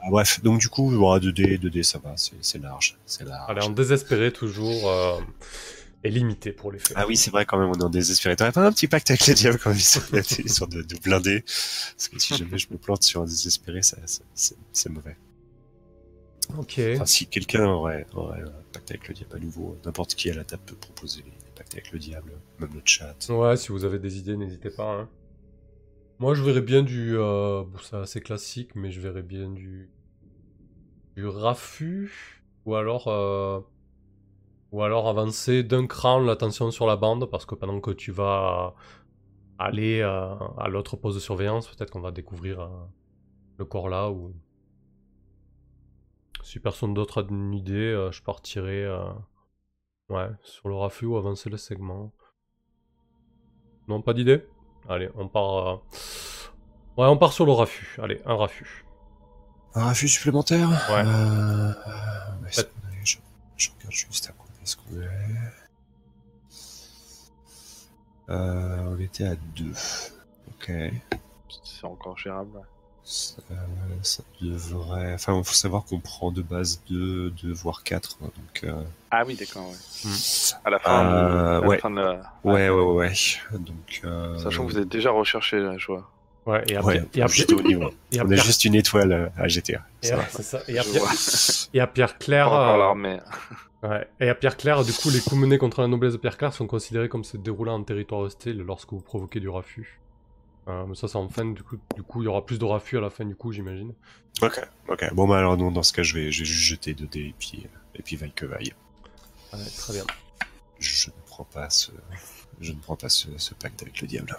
Ah, bref, donc du coup, bon, 2D, 2D, ça va, c'est large, c'est large. Allez, en désespéré toujours. euh, Et limité pour les faits. Ah oui, c'est vrai quand même, on est en désespéré. T'aurais pas un petit pacte avec les diables quand même, ils sont de, de blindés? Parce que si jamais je me plante sur un désespéré, c'est mauvais. Ok. Enfin, si quelqu'un aurait, aurait un pacte avec le diable à nouveau, n'importe qui à la table peut proposer les pactes avec le diable, même le chat. Ouais, si vous avez des idées, n'hésitez pas. hein. Moi, je verrais bien du. Euh... bon, c'est assez classique, mais je verrais bien du. Du raffut. Ou alors. euh, Ou alors avancer d'un cran l'attention sur la bande, parce que pendant que tu vas aller euh, à l'autre poste de surveillance, peut-être qu'on va découvrir le corps là. Ou. Si personne d'autre a une idée, je partirai. Ouais, sur le raffut ou avancer le segment. Non, pas d'idée? Allez, on part. euh, Ouais, on part sur le raffut. Allez, un raffut. Un raffut supplémentaire? Ouais. Euh, euh, est- je, je regarde juste à quoi est-ce qu'on est? Euh, on était à deux. Ok. C'est encore gérable. Ça, ça devrait. Enfin, il faut savoir qu'on prend de base 2, 2 voire 4. Donc, euh, Ah oui, d'accord, ouais. Hmm. À la fin, Euh, de, la ouais. fin de la... ouais, ouais, ouais, ouais. Donc, euh, Sachant que vous êtes déjà recherché, là, je vois. Ouais, et à, Ouais, et à juste au niveau. [laughs] et On a juste une étoile à GTA. et Ça à- ça. [laughs] Et à Pierre- et à Claire. euh, l'armée. [laughs] Ouais. Et à Pierre Claire, du coup, les coups menés contre la noblesse de Pierre Claire sont considérés comme se déroulant en territoire hostile lorsque vous provoquez du raffut. Euh, mais ça, c'est en fin, du coup, du coup, il y aura plus de raffut à la fin, du coup, j'imagine. Ok, ok. Bon, bah alors, non, dans ce cas, je vais, je vais juste jeter 2 dés et puis, et puis vaille que vaille. Ouais, très bien. Je ne prends pas ce, je ne prends pas ce, ce pacte avec le diable.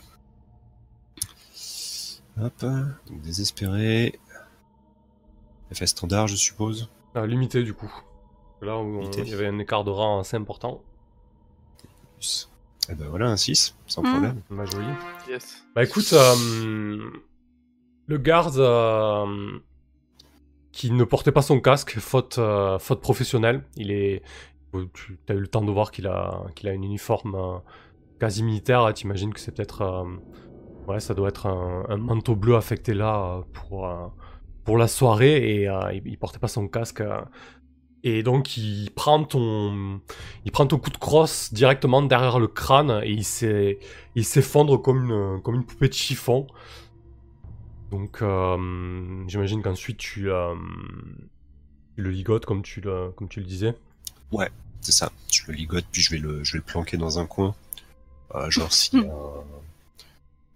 Hop, donc désespéré. Effet standard, je suppose. Euh, limité, du coup. Là où on- il y avait un écart de rang assez important. Plus. Et ben voilà, un 6, sans Mm. problème. A joli. Yes. Bah écoute, euh, le garde euh, qui ne portait pas son casque, faute, euh, faute professionnelle, il est. Tu as eu le temps de voir qu'il a, qu'il a une uniforme euh, quasi militaire. hein, T'imagines que c'est peut-être. euh, ouais, ça doit être un, un manteau bleu affecté là euh, pour, euh, pour la soirée et euh, il, il portait pas son casque. euh, et donc il prend ton, il prend ton coup de crosse directement derrière le crâne et il s'effondre comme une, comme une poupée de chiffon. Donc, euh, j'imagine qu'ensuite tu, euh, tu le ligotes comme tu le, comme tu le disais. C'est ça. Je le ligote, puis je vais le, je vais le planquer dans un coin. Euh, genre s'il y a un...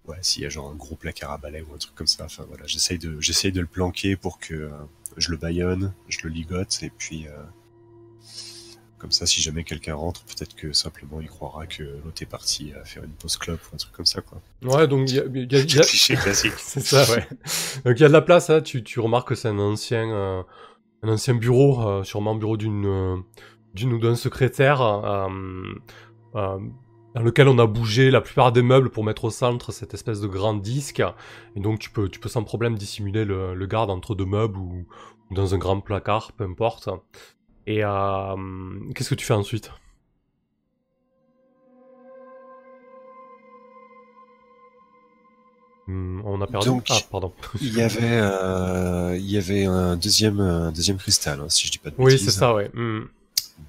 Ouais, y a genre un gros placard à balai ou un truc comme ça. Enfin voilà, j'essaye de, j'essaye de le planquer pour que je le baillonne, je le ligote, et puis... euh, Comme ça, si jamais quelqu'un rentre, peut-être que simplement il croira que l'autre est parti à faire une pause clope ou un truc comme ça, quoi. Ouais, donc il y a, il y a- il y a- [laughs] Cliché classique. [laughs] c'est ça, ouais. Donc il y a de la place, hein, tu, tu remarques que c'est un ancien, euh, un ancien bureau, euh, sûrement bureau d'une, euh, d'une ou d'un secrétaire, euh, euh, dans lequel on a bougé la plupart des meubles pour mettre au centre cette espèce de grand disque. Et donc tu peux, tu peux sans problème dissimuler le, le garde entre deux meubles ou, ou dans un grand placard, peu importe. Et euh, qu'est-ce que tu fais ensuite? Hmm, On a perdu. Donc, ah, pardon. [laughs] Il y avait, euh, il y avait un deuxième, un deuxième cristal, hein, si je dis pas de Oui, bêtises. c'est ça, ouais. Hmm.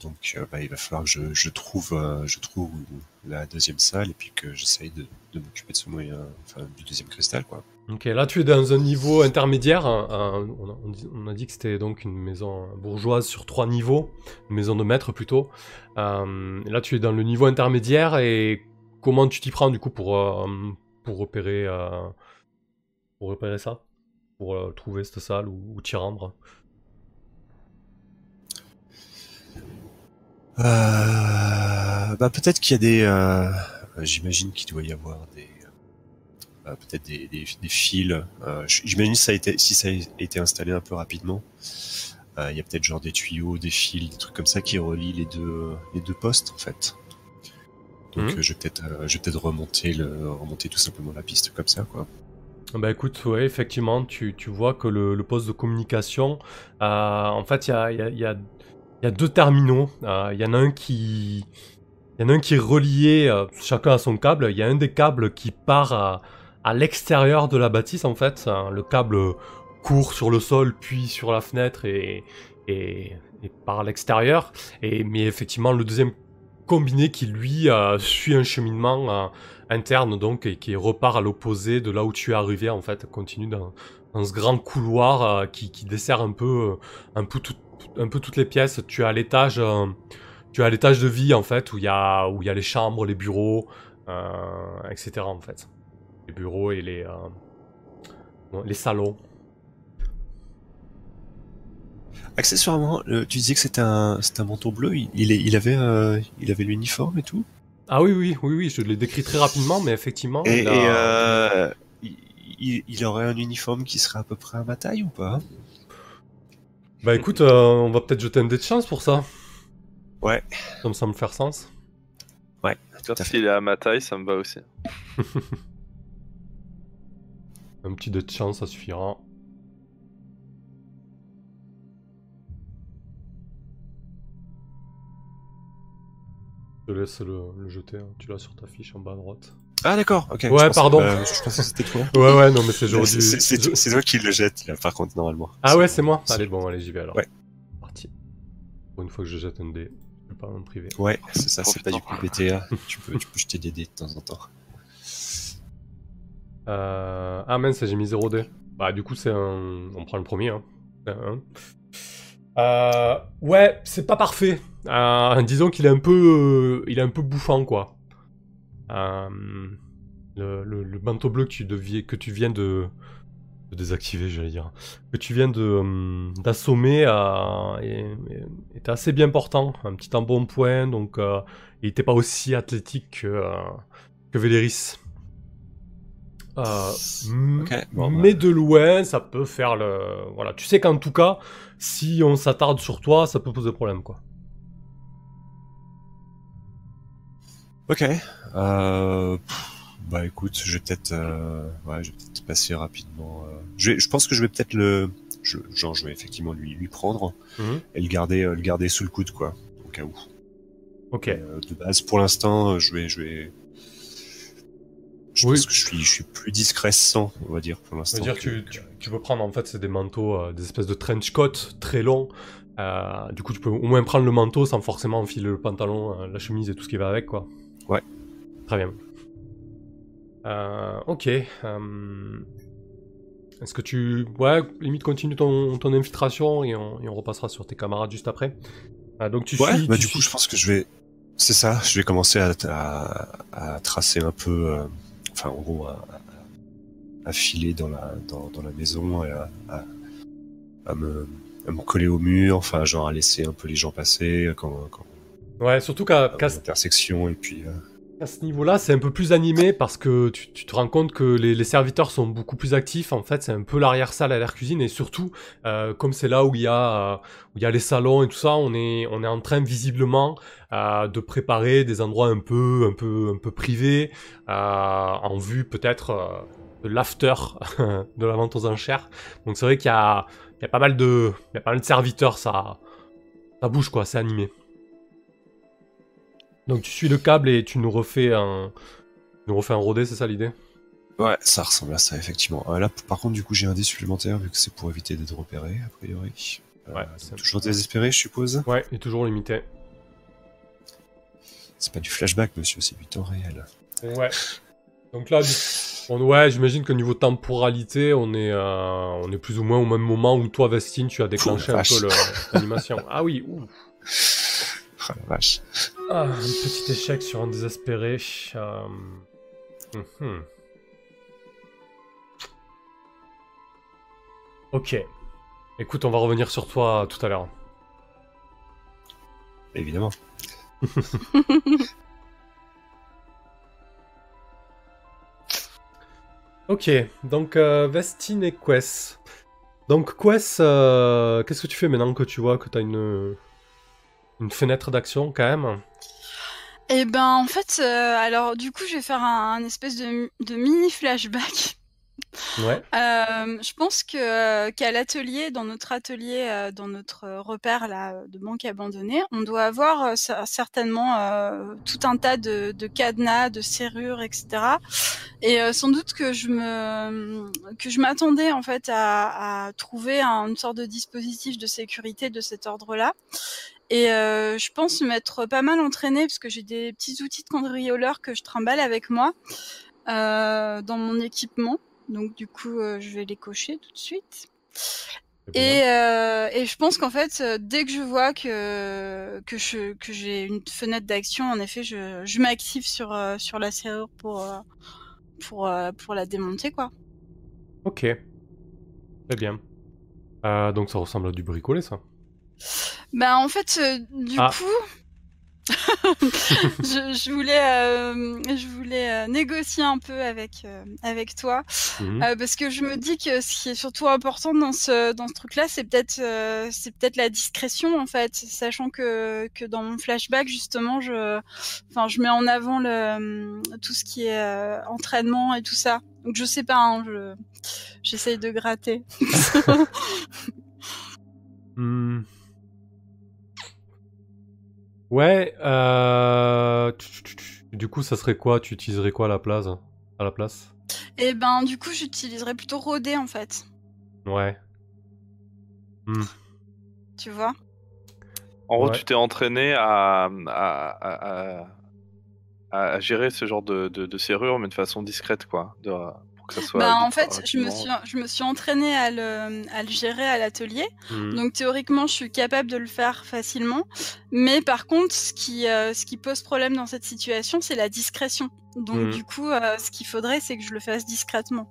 Donc, euh, bah, il va falloir que je, je trouve, euh, je trouve la deuxième salle et puis que j'essaye de, m'occuper de ce moyen, enfin, du deuxième cristal, quoi. Ok, là tu es dans un niveau intermédiaire. un- on, a, dit- que c'était donc une maison bourgeoise sur trois niveaux, une maison de maître plutôt. Euh, là tu es dans le niveau intermédiaire et comment tu t'y prends du coup pour, repérer, ça? Pour trouver cette salle ou t'y rendre? Euh, bah, peut-être qu'il y a des, euh, j'imagine qu'il doit y avoir des, euh, peut-être des, des, des fils. Euh, j'imagine ça a été, si ça a été installé un peu rapidement, il y a peut-être genre des tuyaux, des fils, des trucs comme ça qui relient les deux, les deux postes en fait. Donc Mhm. je vais peut-être, je vais peut-être remonter le, remonter tout simplement la piste comme ça quoi. Bah écoute, ouais, effectivement, tu, tu vois que le, le poste de communication, euh, en fait, il y a, y, a, y, a, il y a deux terminaux. Euh, Il y en a un qui, y en a un qui est relié, euh, chacun à son câble. Il y a un des câbles qui part à, l'extérieur de la bâtisse, en fait. Euh, Le câble court sur le sol, puis sur la fenêtre et, et, et par l'extérieur. Et mais effectivement, le deuxième combiné qui lui euh, suit un cheminement. euh, interne donc et qui repart à l'opposé de là où tu es arrivé en fait continue dans, ce grand couloir qui, qui dessert un peu un peu tout- un peu toutes les pièces tu as l'étage euh, tu as l'étage de vie en fait où il y a où il y a les chambres les bureaux euh, etc en fait les bureaux et les euh, les salons Accessoirement, tu disais que c'était un, un manteau bleu. Il, il, est- il avait, il avait l'uniforme et tout? ah oui oui oui oui je l'ai décrit très rapidement mais effectivement Et, il a- et, il, il- il aurait un uniforme qui serait à peu près à ma taille ou pas? Bah écoute euh, on va peut-être jeter un dé de chance pour ça Ouais. ça me semble faire sens Ouais, tout à fait. il est à ma taille, ça me va aussi. [laughs] Un petit dé de chance, ça suffira. Je te laisse le, le jeter, hein. tu l'as sur ta fiche en bas à droite. Ah d'accord, ok. Ouais, je pensais- pardon. euh, je pensais que c'était toi. [laughs] Ouais, ouais, non, mais c'est j'aurais C'est toi qui le jette, là, par contre, normalement. Ah ouais, c'est moi Allez, bon, allez, j'y vais alors. Ouais. Parti. Pour une fois que je jette un dé, je vais pas en privé. Ouais, c'est ça, c'est pas du coup BTA. tu, peux, tu peux jeter des dés de temps en temps. [laughs] Euh... Ah mince, j'ai mis 0 dé. Bah, du coup, c'est un. On prend le premier, hein. C'est un. Euh... Ouais, c'est pas parfait. Euh, disons qu'il est un peu. euh, Il est un peu bouffant, quoi. Euh, Le, le, le manteau bleu que tu, deviens, que tu viens de, de désactiver, j'allais dire, que tu viens de hum, d'assommer est assez bien portant, un petit embonpoint, donc euh, il n'était pas aussi athlétique que, euh, que Véléris. Euh, m- Ok, bon, bah. mais de loin, ça peut faire le. Voilà, tu sais qu'en tout cas, si on s'attarde sur toi, ça peut poser problème, quoi. Ok. Euh, pff, bah écoute, je vais peut-être, euh, ouais, je vais peut-être passer rapidement. euh, je, vais, je pense que je vais peut-être le, je, genre, je vais effectivement lui lui prendre Mhm. et le garder, le garder sous le coude, quoi, au cas où. Ok. De base, pour l'instant, je vais, je vais. Je Oui. pense que je suis, je suis plus discret sans, on va dire, pour l'instant. dire, que- tu, tu, tu peux prendre en fait, c'est des manteaux, des espèces de trench coat très longs. Euh, du coup, tu peux au moins prendre le manteau sans forcément enfiler le pantalon, euh, la chemise et tout ce qui va avec, quoi. Ouais. Très bien. Euh, ok. euh, Est-ce que tu. Ouais, limite, continue ton, ton infiltration et on, et on repassera sur tes camarades juste après. Ah, donc tu Ouais, suis. bah tu du suis- coup, je pense que je vais. C'est ça, je vais commencer à, à, à tracer un peu, euh, enfin, en gros, à, à- à filer dans la, dans, dans la maison et à, à, à me, à me coller au mur, enfin, genre à laisser un peu les gens passer quand, quand Ouais, surtout qu'à à qu'à l'intersection et puis. euh, À ce niveau-là, c'est un peu plus animé parce que tu, tu te rends compte que les, les serviteurs sont beaucoup plus actifs. En fait, c'est un peu l'arrière-salle à l'air cuisine et surtout, euh, comme c'est là où il y a euh, où il y a les salons et tout ça, on est on est en train visiblement euh, de préparer des endroits un peu un peu un peu privés en vue peut-être de l'after [laughs] de la vente aux enchères. Donc c'est vrai qu'il y a il y a pas mal de il y a pas mal de serviteurs, ça ça bouge quoi, c'est animé. Donc tu suis le câble et tu nous refais un, tu nous refais un rodé, c'est ça l'idée? Ouais, ça ressemble à ça, effectivement. Euh, là, par contre, du coup, j'ai un dé supplémentaire vu que c'est pour éviter d'être repéré, a priori. Euh, Ouais, c'est- toujours désespéré, je suppose. Ouais, et toujours limité. C'est pas du flashback, monsieur, c'est du temps réel. Ouais. Donc là, du- on, ouais, j'imagine que niveau temporalité, on est, euh, on est plus ou moins au même moment où toi, Vestine, tu as déclenché Oh, un peu l'animation. ah oui, ouh. Ah [laughs] la vache. Ah, un petit échec sur un désespéré. Euh, mhm. Ok. Écoute, on va revenir sur toi tout à l'heure. Évidemment. [laughs] Ok, donc euh, Vestine et Quest. Donc Quest, euh, qu'est-ce que tu fais maintenant que tu vois que tu as une, une fenêtre d'action quand même Eh ben, en fait, euh, alors du coup, je vais faire un, un espèce de, de mini flashback. Ouais. [laughs] Euh, je pense que euh, qu'à l'atelier, dans notre atelier, dans notre repère là de banque abandonnée, on doit avoir cer- certainement euh, tout un tas de, de cadenas, de serrures, etc. Et sans doute que je me que je m'attendais en fait à, à trouver un- une sorte de dispositif de sécurité de cet ordre-là. Et euh, je pense m'être pas mal entraînée parce que j'ai des petits outils de cambrioleur que je trimballe avec moi euh, dans mon équipement. Donc du coup, euh, je vais les cocher tout de suite. Et, et je pense qu'en fait, dès que je vois que que je que j'ai une fenêtre d'action, en effet, je, je m'active sur sur la serrure pour pour pour la démonter quoi. Ok. Très bien. Donc ça ressemble à du bricolé ça. Bah en fait, euh, du Ah. coup, [laughs] je, je voulais euh, je voulais euh, négocier un peu avec avec toi. Mhm. Parce que je me dis que ce qui est surtout important dans ce dans ce truc-là, c'est peut-être c'est peut-être la discrétion en fait, sachant que que dans mon flashback justement, je enfin je mets en avant le tout ce qui est entraînement et tout ça. Donc je sais pas, hein, je j'essaye de gratter. [laughs] [laughs] Hmm. Ouais, euh... Du coup, ça serait quoi? Tu utiliserais quoi à la place À la place? Et ben, du coup, j'utiliserais plutôt rôder en fait. Ouais. Hmm. Tu vois? En gros, Ouais. tu t'es entraîné à, à, à, à- à gérer ce genre de, de, de serrure, mais de façon discrète, quoi. De, pour que ça soit. Bah, en fait, je me, suis, je me suis entraînée à le, à le gérer à l'atelier. Hmm. Donc théoriquement, je suis capable de le faire facilement. Mais par contre, ce qui, euh, ce qui pose problème dans cette situation, c'est la discrétion. Donc Mhm. du coup, euh, ce qu'il faudrait, c'est que je le fasse discrètement.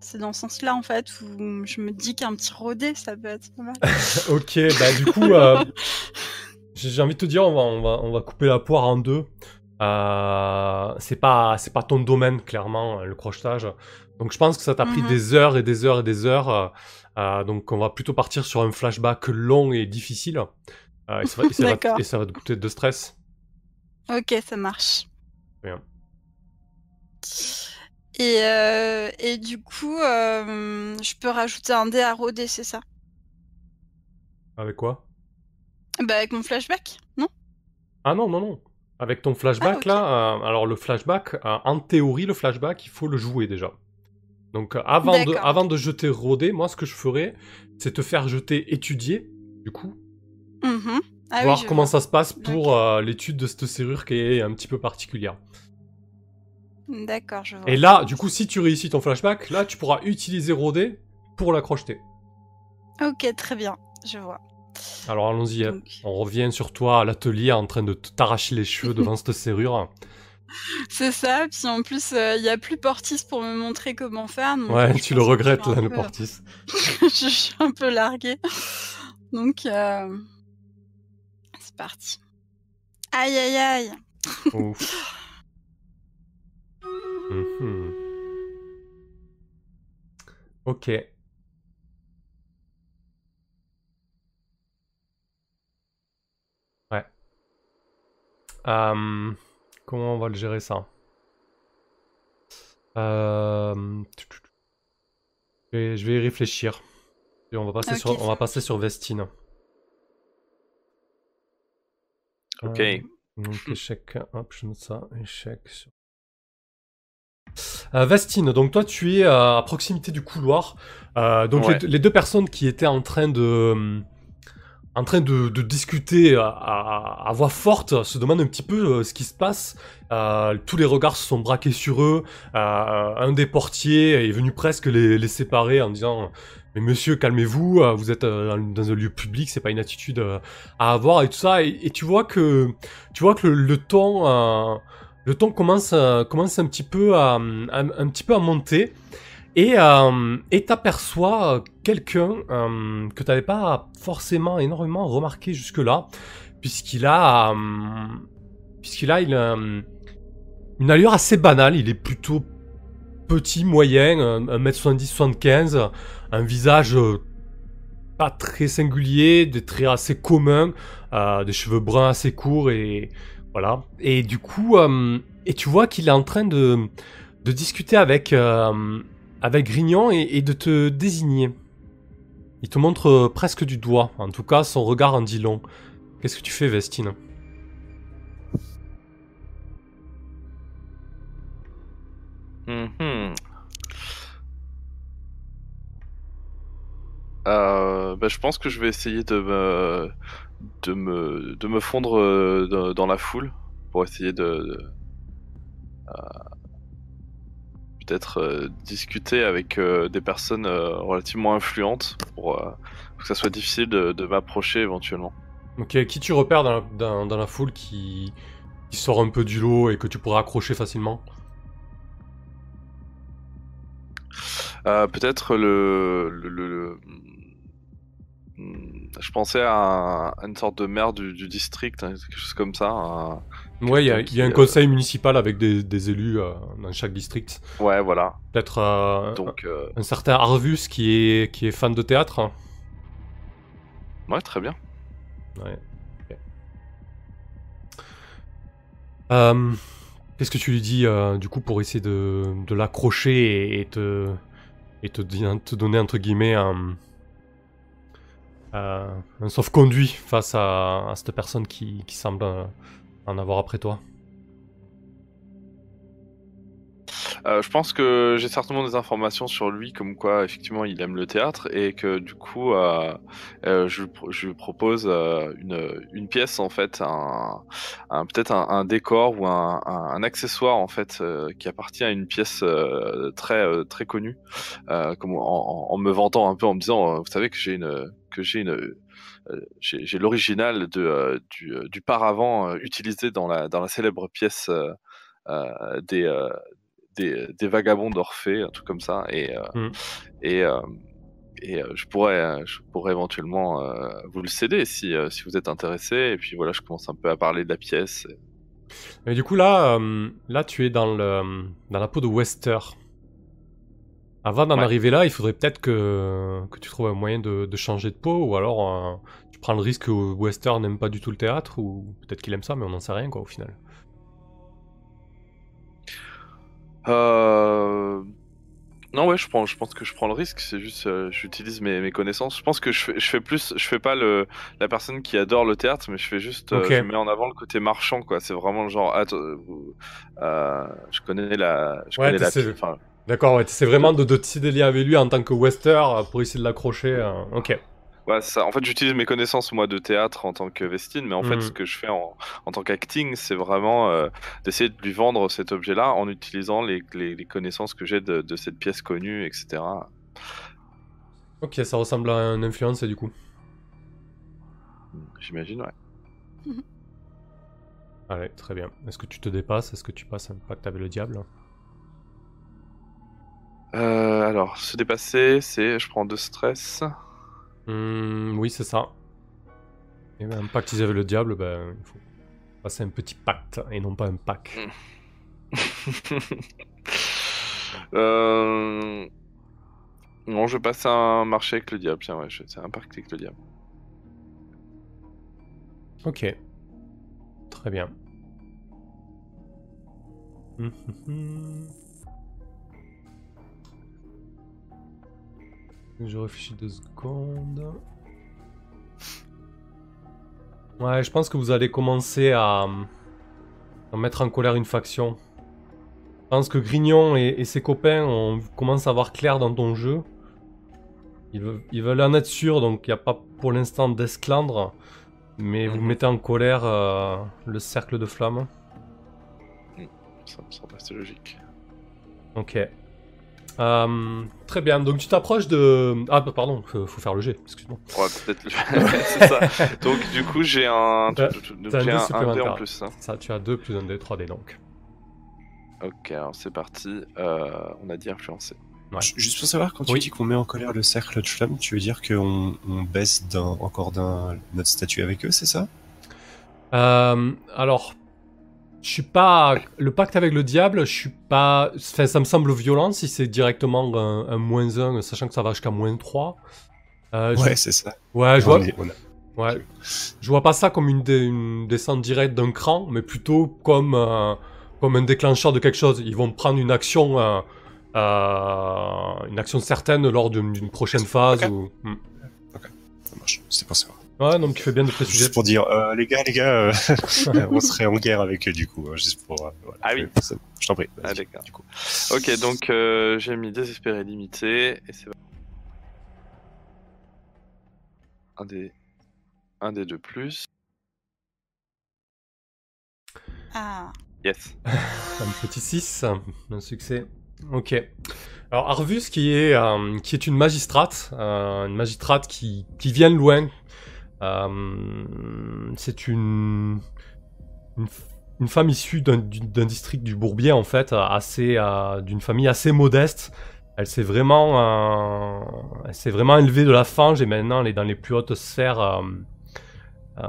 C'est dans ce sens-là, en fait, où je me dis qu'un petit rodé, ça peut être pas mal. [laughs] Ok, bah du coup, euh, j'ai [laughs] j'ai envie de te dire, on va, on va, on va couper la poire en deux. Euh, c'est pas, c'est pas ton domaine clairement, euh, le crochetage. Donc je pense que ça t'a pris Mhm. des heures et des heures et des heures. euh, donc on va plutôt partir sur un flashback long et difficile. Euh, et, ça va, et ça va te- D'accord. et ça va te coûter de stress. ok, ça marche. Bien. Et, et du coup, je peux rajouter un dé à roder, c'est ça? Avec quoi? Bah avec mon flashback, non? Ah non, non, non. Avec ton flashback Ah, là, euh, alors le flashback, euh, en théorie, le flashback, il faut le jouer déjà. Donc euh, avant, de, D'accord. avant de jeter rodé, moi ce que je ferais, c'est te faire jeter étudier, du coup, Mhm. Ah voir comment vois. ça se passe pour l'étude de cette serrure qui est un petit peu particulière. D'accord, je vois. Et là, du coup, si tu réussis ton flashback, là tu pourras utiliser rodé pour la crocheter. Ok, très bien, je vois. Alors allons-y, hein. Donc, on revient sur toi à l'atelier en train de t'arracher les cheveux devant [laughs] cette serrure. C'est ça, puis en plus, il n'y a plus Portis pour me montrer comment faire. donc, Ouais, tu le regrettes là, le portis. [laughs] je suis un peu larguée. Donc, euh, c'est parti. Aïe, aïe, aïe. Ouf. [laughs] Mhm. Ok. Euh, comment on va le gérer ça? Euh, je, vais, je vais y réfléchir. Et on va passer Ok, sur, on va passer sur Vestine. Ok. Euh, donc [laughs] échec, hop, je note ça, échec. sur- Euh, Vestine, donc toi tu es euh, à proximité du couloir. Euh, donc Ouais. les, les deux personnes qui étaient en train de, en train de, discuter à, voix forte se demandent un petit peu euh, ce qui se passe. Euh, tous les regards se sont braqués sur eux. Euh, un des portiers est venu presque les, séparer en disant mais monsieur, calmez-vous, vous êtes dans- un lieu public, c'est pas une attitude à avoir et tout ça. Et, tu vois que, tu vois que le, le ton, le ton commence, commence un petit peu à, un petit peu à monter. Et euh, et t'aperçois euh, quelqu'un euh, que t'avais pas forcément énormément remarqué jusque-là, puisqu'il a, puisqu'il a euh, une allure assez banale. Il est plutôt petit, moyen, euh, 1m70-75, un visage pas très singulier, des traits assez communs, des cheveux bruns assez courts et voilà. Et du coup, et tu vois qu'il est en train de, de discuter avec, avec Grignon et, de te désigner. Il te montre euh, presque du doigt. En tout cas, son regard en dit long. Qu'est-ce que tu fais, Vestine? Mhm. Euh, bah, je pense que je vais essayer de me, de me, de me fondre euh, dans- la foule pour essayer de, de, euh, peut-être euh, discuter avec euh, des personnes euh, relativement influentes pour, pour que ça soit difficile de, de m'approcher éventuellement. Ok, qui tu repères dans la, dans- dans la foule qui, qui sort un peu du lot et que tu pourrais accrocher facilement? Euh, peut-être le, le, le- le- hmm, je pensais à, un- à une sorte de maire du, du district, hein, quelque chose comme ça. un- Ouais, il y a, y un euh, conseil municipal avec des, des élus euh, dans chaque district. Ouais, voilà. Peut-être euh, Donc, un certain Arvus qui est, qui est fan de théâtre. ouais, très bien. Ouais. Euh, Qu'est-ce que tu lui dis euh, du coup pour essayer de, de l'accrocher et, et te, et te, di- te donner entre guillemets un, euh, un sauf-conduit face à, à cette personne qui, qui semble en avoir après toi. Euh, je pense que j'ai certainement des informations sur lui, comme quoi effectivement il aime le théâtre et que du coup euh, euh, je, je, lui propose une, une, pièce en fait, un, peut-être un, décor ou un, un accessoire en fait qui appartient à une pièce très très connue, en, en, me vantant un peu en me disant vous savez que j'ai une que j'ai une j'ai j'ai l'original euh, du, euh, du paravent euh, utilisé dans la dans la célèbre pièce euh, euh, des, euh, des, des vagabonds d'Orphée, un truc comme ça. Et, euh, Mm. et, euh, et euh, je, pourrais, euh, je pourrais éventuellement euh, vous le céder si, euh, si vous êtes intéressé. Et puis voilà, je commence un peu à parler de la pièce. Mais du coup, là, euh, là tu es dans, le, dans la peau de Wester. Avant d'en Ouais. arriver là, il faudrait peut-être que, que tu trouves un moyen de, de changer de peau, ou alors euh, tu prends le risque que Wester n'aime pas du tout le théâtre, ou peut-être qu'il aime ça, mais on n'en sait rien, quoi, au final. Euh... Non, ouais, je, prends, je pense que je prends le risque. C'est juste, euh, j'utilise mes, mes connaissances. Je pense que je fais, je fais plus, je fais pas le, la personne qui adore le théâtre, mais je fais juste, euh, Ok. je mets en avant le côté marchand, quoi. C'est vraiment le genre, ah, vous- euh, je connais la, je Ouais, connais la, D'accord, ouais, c'est vraiment de, de tisser des liens avec lui en tant que Wester euh, pour essayer de l'accrocher. euh, ok. Ouais, ça. En fait, j'utilise mes connaissances, moi, de théâtre en tant que Vestine, mais en fait, Mhm. ce que je fais en, en tant qu'acting, c'est vraiment euh, d'essayer de lui vendre cet objet-là en utilisant les, les, les connaissances que j'ai de, de cette pièce connue, etc. Ok, ça ressemble à un influence, du coup. J'imagine, ouais. Allez, très bien. Est-ce que tu te dépasses? Est-ce que tu passes un pacte avec le diable? Euh, alors, se dépasser, c'est je prends deux stress. Hmm, Oui, c'est ça. Et ben, un pacte avec le diable, ben, il faut passer un petit pacte et non pas un pack. [laughs] euh... Non, je passe un marché avec le diable. Tiens, ouais, c'est un pacte avec le diable. Ok. Très bien. Hum, hum, Je réfléchis deux secondes. Ouais, je pense que vous allez commencer à, à mettre en colère une faction. Je pense que Grignon et, et ses copains on commence à voir clair dans ton jeu. Ils veulent, ils veulent en être sûrs, donc il n'y a pas pour l'instant d'esclandre. Mais vous Mhm. mettez en colère euh, le cercle de flammes. Ça me semble assez logique. Ok. Euh, très bien, donc tu t'approches de... Ah bah, pardon, faut, faut faire le G, excuse-moi. Ouais, peut-être le... [laughs] c'est ça. Donc, du coup, j'ai un, T'as- donc, j'ai dé un, un dé en plus. hein. Ça, tu as 2 plus un D, 3D donc. Ok, alors c'est parti. Euh, on a dit influencer. Ouais. Juste pour savoir, quand tu Oui. dis qu'on met en colère le cercle de flamme, tu veux dire qu'on on baisse d'un, encore d'un notre statut avec eux, c'est ça? Euh, alors, je suis pas... Le pacte avec le diable, je suis pas... Enfin, ça me semble violent si c'est directement un, un moins 1, sachant que ça va jusqu'à moins 3. Euh, je- Ouais, c'est ça. Ouais, je vois... est- Ouais. Je vois pas ça comme une, dé- une descente directe d'un cran, mais plutôt comme, euh, comme un déclencheur de quelque chose. Ils vont prendre une action, euh, une action certaine lors d'une prochaine phase. Ok. Ou... Hmm. Ça marche, c'est pour savoir. Ouais, donc tu fais bien de préciser. Juste pour dire, euh, les gars, les gars, euh, [laughs] on serait en guerre avec eux du coup, hein, juste pour. euh, voilà. Ah oui. Je, je t'en prie. Ah, d'accord. du coup. Ok, donc euh, j'ai mis désespéré limité et c'est un des un des deux plus. Ah. Yes. Un petit 6, un succès. Ok. Alors Arvus qui est, euh, qui est une magistrate, euh, une magistrate qui, qui vient de loin. Euh, c'est une, une, femme issue d'un du- d'un district du Bourbier en fait, assez euh, d'une famille assez modeste. Elle s'est vraiment, euh, vraiment élevée de la fange et maintenant elle est dans les plus hautes sphères euh, euh,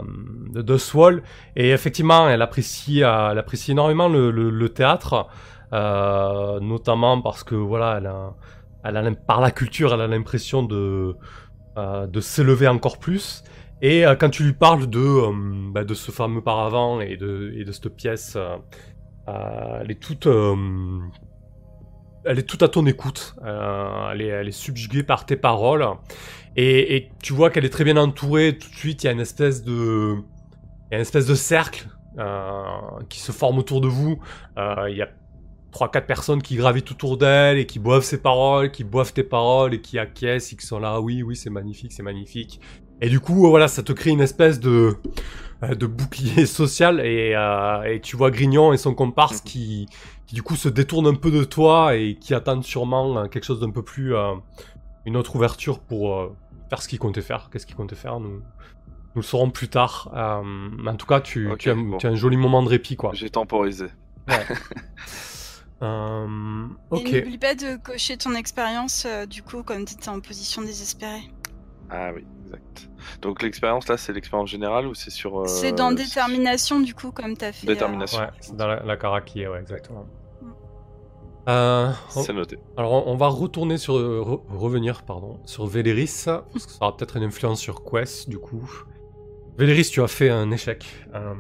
de Dustwall. Et effectivement, elle apprécie, euh, elle apprécie énormément le, théâtre, euh, notamment parce que voilà, elle a, elle par la culture, elle a l'impression de, euh, de s'élever encore plus. Et euh, quand tu lui parles de, euh, bah, de ce fameux paravent et de, et de cette pièce, euh, elle est toute, elle est toute à ton écoute. Elle, est, elle est subjuguée par tes paroles. Et, tu vois qu'elle est très bien entourée. Tout de suite, il y a une espèce de, une espèce de cercle qui se forme autour de vous. Il y a trois quatre personnes qui gravitent autour d'elle et qui boivent ses paroles, qui boivent tes paroles et qui acquiescent et qui sont là, oui, oui, c'est magnifique, c'est magnifique. Et du coup, voilà, ça te crée une espèce de euh, de bouclier [laughs] social et, euh, et tu vois Grignon et son comparse qui, qui du coup se détournent un peu de toi et qui attendent sûrement euh, quelque chose d'un peu plus euh, une autre ouverture pour euh, faire ce qu'ils comptaient faire. Qu'est-ce qu'ils comptaient faire nous, nous le saurons plus tard. Euh, mais en tout cas, tu, as, bon. tu as un joli moment de répit, quoi. J'ai temporisé. [laughs] Euh, Et ok. n'oublie pas de cocher ton expérience, euh, du coup, comme tu étais en position désespérée. Ah oui, exact. Donc l'expérience là, c'est l'expérience générale ou c'est sur. euh, C'est dans détermination, du coup, comme tu as fait. euh, Détermination. Ouais, c'est dans la, la Karaki, ouais, exactement. Mm. Euh, on- C'est noté. alors, on- va retourner sur. re- revenir, pardon, sur Véléris, parce que ça aura peut-être une influence sur Quest, du coup. Véléris, tu as fait un échec. Euh,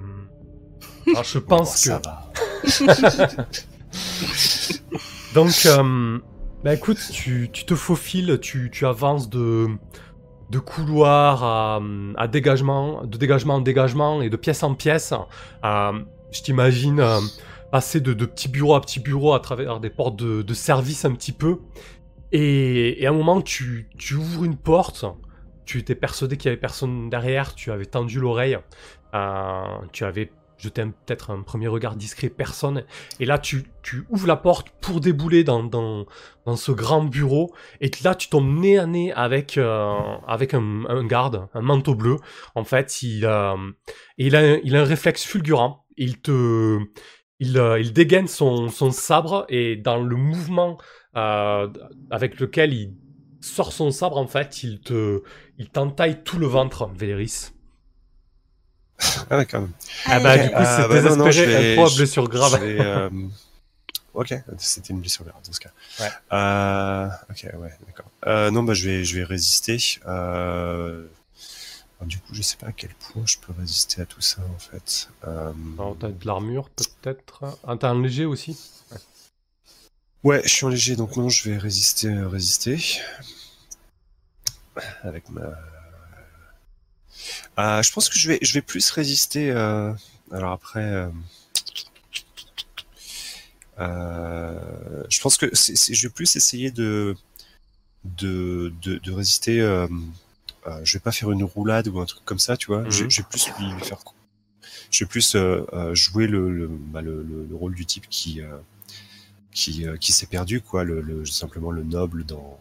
alors, je [laughs] pense Oh, que. ça va. [laughs] Donc, euh, bah écoute, tu, tu te faufiles, tu, tu avances de, de couloir à, dégagement, de dégagement en dégagement et de pièce en pièce. Euh, je t'imagine euh, passer de, petit bureau à petit bureau à travers des portes de, service un petit peu. Et, à un moment, tu, tu ouvres une porte, tu étais persuadé qu'il y avait personne derrière, tu avais tendu l'oreille, euh, tu avais jeté un- peut-être un premier regard discret, personne. Et là, tu, ouvres la porte pour débouler dans, dans, ce grand bureau. Et là, tu tombes nez à nez avec, euh, avec un, garde, un manteau bleu. En fait, il, euh, il, a, il a un réflexe fulgurant. Il te. Euh, il dégaine son, son sabre et dans le mouvement avec lequel il sort son sabre, en fait, il te, il t'entaille tout le ventre, Véléris. [laughs] Ah ouais, quand même. Ah bah, du coup, Ah, c'est bah non, non, désespéré, vais- je- blessure grave. vais, euh, [laughs] Ok, c'était une blessure grave dans ce cas. Ouais. Euh... Ok, ouais, d'accord. Euh, non, bah je vais, je vais résister. Euh... alors, du coup, je sais pas à quel point je peux résister à tout ça en fait. Alors, t'as de l'armure, peut-être Ah, t'as un léger aussi? Ouais, je suis en léger, donc non, je vais résister, résister. Avec ma. Ah, je pense que je vais, je vais plus résister. euh, Alors après, euh, euh, je pense que je vais plus essayer de de, de, de résister. Euh... euh, je vais pas faire une roulade ou un truc comme ça, tu vois. Je, Mhm. je vais plus lui, faire. Je vais plus euh, euh, jouer le, le, bah, le, le- le rôle du type qui euh, qui, euh, qui s'est perdu, quoi, le- simplement le noble dans.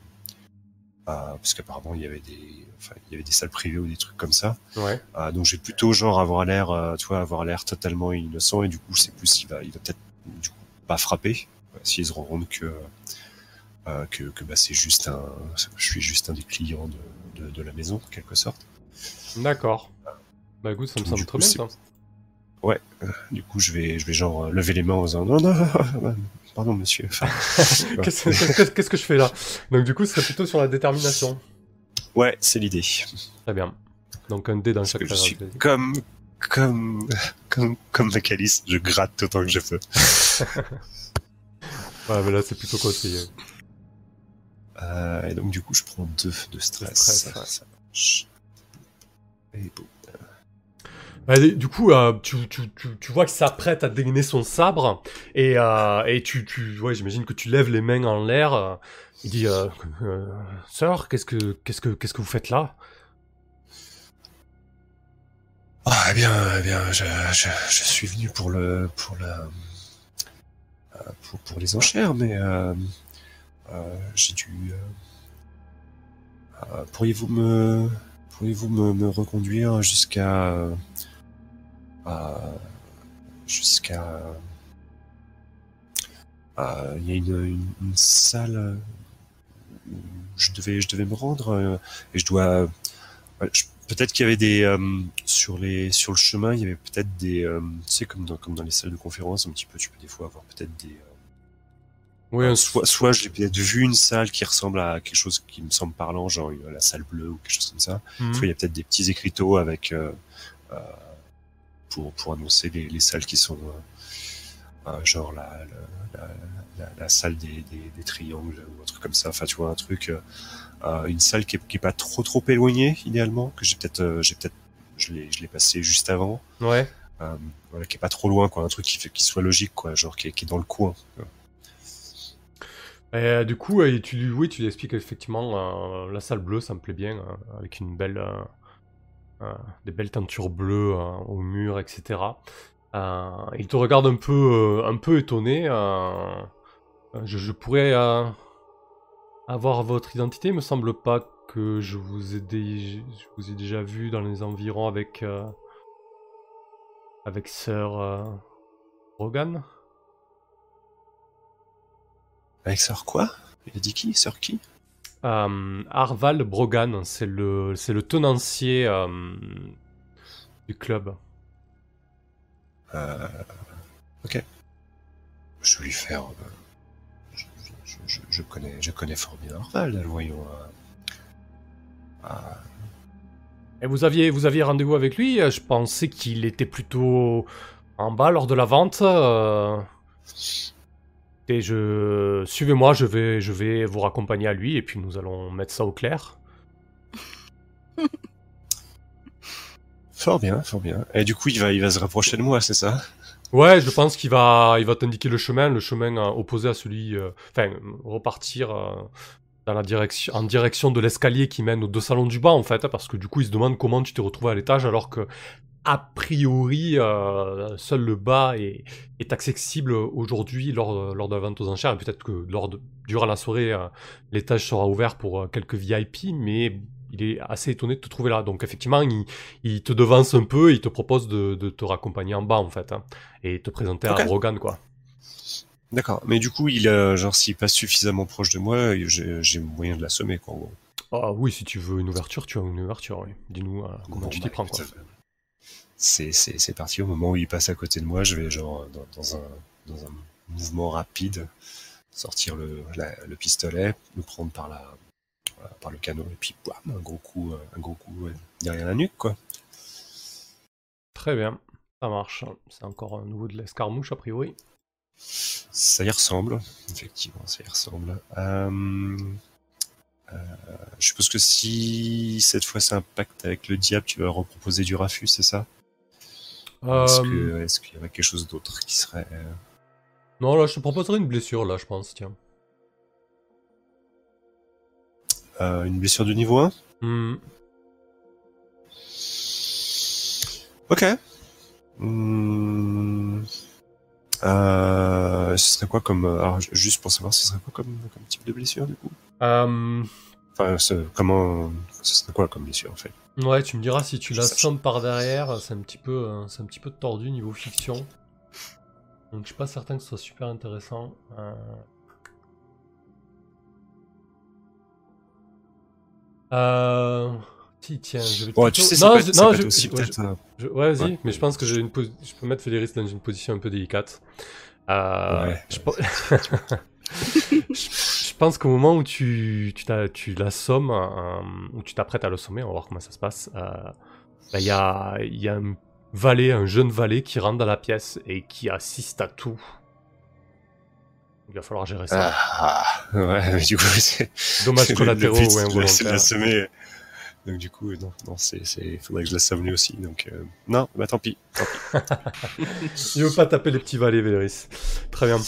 Ah, parce qu'apparemment il y avait des, enfin, il y avait des salles privées ou des trucs comme ça. Ouais. Ah, donc j'ai plutôt genre avoir l'air, euh, tu vois, avoir l'air totalement innocent et du coup c'est plus, il va, il va peut-être du coup pas frapper euh, s'il se rend compte que euh, que, que bah, c'est juste un, je suis juste un des clients de, de, de la maison en quelque sorte. D'accord. Bah écoute, ça me semble très bien ça. Du coup je vais, je vais genre euh, lever les mains en disant non non, non, pardon monsieur. Enfin, [laughs] Qu'est-ce que je fais là? Donc du coup, ce serait plutôt sur la détermination. ouais, c'est l'idée. Très bien. Donc un dé dans Parce chaque que je phase, suis vas-y. comme comme comme comme Macalis, je gratte autant que je peux. [laughs] Ouais, mais là, c'est plutôt conseillé. Euh, et donc du coup je prends deux de stress. stress, ouais. Ça marche. Et bon. Bah, du coup, euh, tu, tu, tu, tu vois qu'il s'apprête à dégainer son sabre et, euh, et tu, tu, ouais, j'imagine que tu lèves les mains en l'air. euh, il dit, sœur, qu'est-ce que, qu'est-ce que, qu'est-ce que vous faites là? Ah eh bien, eh bien, je, je, je suis venu pour le pour la pour, pour les enchères, mais j'ai dû. pourriez-vous me pourriez-vous me, me reconduire jusqu'à jusqu'à euh, il y a une, une, une salle où je devais je devais me rendre euh, et je dois je- peut-être qu'il y avait des euh, sur les sur le chemin il y avait peut-être des euh, tu sais comme dans comme dans les salles de conférence un petit peu tu peux des fois avoir peut-être des euh, Oui, soit soit j'ai peut-être vu une salle qui ressemble à quelque chose qui me semble parlant genre euh, la salle bleue ou quelque chose comme ça. Soit il y a peut-être des petits écriteaux avec euh, euh, pour pour annoncer les, les salles qui sont euh, euh, genre la la, la, la- la salle des, des, des triangles ou un truc comme ça enfin tu vois un truc euh, une salle qui est, qui est pas trop trop éloignée idéalement que j'ai peut-être j'ai peut-être je l'ai je l'ai passé juste avant Ouais. euh, voilà qui est pas trop loin quoi un truc qui fait qui soit logique quoi genre qui est, qui est dans le coin quoi. Et, du coup, tu, oui, tu lui expliques effectivement euh, la salle bleue, ça me plaît bien, euh, avec une belle, des belles teintures bleues euh, au mur, etc. Euh, il te regarde un peu, euh, un peu étonné. euh, je, pourrais euh, avoir votre identité. Il me semble pas que je vous ai, déjà vu dans les environs avec euh, avec euh, Rogan. Avec Sir quoi? Il a dit qui? Sir qui? Euh, Arval Brogan, c'est le, c'est le tenancier euh, du club. euh... Ok. Je vais lui faire. Je, je- je- je connais, je connais fort bien Orval, voyons. euh. Ah, Et vous aviez, vous aviez rendez-vous avec lui Je pensais qu'il était plutôt en bas lors de la vente. Et je, suivez-moi, je vais, je vais vous raccompagner à lui et puis nous allons mettre ça au clair. [laughs] Fort bien, fort bien. Et du coup, il va, il va se rapprocher de moi, c'est ça? Ouais, je pense qu'il va, il va t'indiquer le chemin, le chemin euh, opposé à celui, euh, enfin, repartir euh, dans la direction, en direction de l'escalier qui mène aux deux salons du bas en fait, parce que du coup, il se demande comment tu t'es retrouvé à l'étage alors que a priori, euh, seul le bas est, est accessible aujourd'hui lors, lors de la vente aux enchères. Et peut-être que lors de, durant la soirée, euh, l'étage sera ouvert pour euh, quelques VIP, mais il est assez étonné de te trouver là. Donc effectivement, il, il te devance un peu, et il te propose de, de te raccompagner en bas en fait, hein, et te présenter à Rogan quoi. D'accord. Mais du coup, il a, genre, s'il passe suffisamment proche de moi, j'ai j'ai moyen de l'assommer, quoi, en gros. Ah oui, si tu veux une ouverture, tu as une ouverture, oui. Dis-nous euh, comment Bon, tu bah, t'y prends quoi. C'est, c'est, c'est parti. Au moment où il passe à côté de moi, je vais, genre, dans, dans un, dans un mouvement rapide, sortir le, la- le pistolet, me prendre par la, voilà, par le canot, et puis, bam, un gros coup, euh, un gros coup ouais, derrière la nuque, quoi. Très bien, ça marche. C'est encore un nouveau de l'escarmouche a priori. Ça y ressemble, effectivement, ça y ressemble. Euh, euh, je suppose que si cette fois c'est un pacte avec le diable, tu vas reproposer du raffut, c'est ça? Est-ce Euh, que- est-ce qu'il y aurait quelque chose d'autre qui serait... Non, là, je te proposerai une blessure, là, je pense, tiens. une blessure de niveau 1 Hmm. Ok. Hmm. Euh, ce serait quoi comme... Alors, ju- juste pour savoir, ce serait quoi comme, comme type de blessure, du coup? Euh, Enfin, ce- comment... Ce serait quoi comme blessure, en fait? ouais, tu me diras si tu l'assommes par derrière, c'est un petit peu, euh, c'est un petit peu tordu niveau fiction. Donc je suis pas certain que ce soit super intéressant. Euh... Euh... Si, tiens, je vais Ouais, tu sais, non, je- non, je- aussi ouais, euh, je- ouais, vas-y, Ouais. mais je pense que j'ai une pos- je peux mettre Fédéris dans une position un peu délicate. Euh, Ouais, je, [laughs] je, pense qu'au moment où tu, tu, tu l'assommes, euh, où tu t'apprêtes à le sommer, on va voir comment ça se passe, euh, bah, il y, a, y a un valet, un jeune valet qui rentre dans la pièce et qui assiste à tout. Il va falloir gérer ça. Ah, ouais, mais [laughs] du coup, c'est... Dommages collatéraux ou c'est involontaires. Donc du coup, non, non, c'est, c'est, faudrait que je l'assomme lui aussi. Donc euh, non, bah tant pis. [laughs] Il veut pas taper les petits valets, Véléris. Très bien.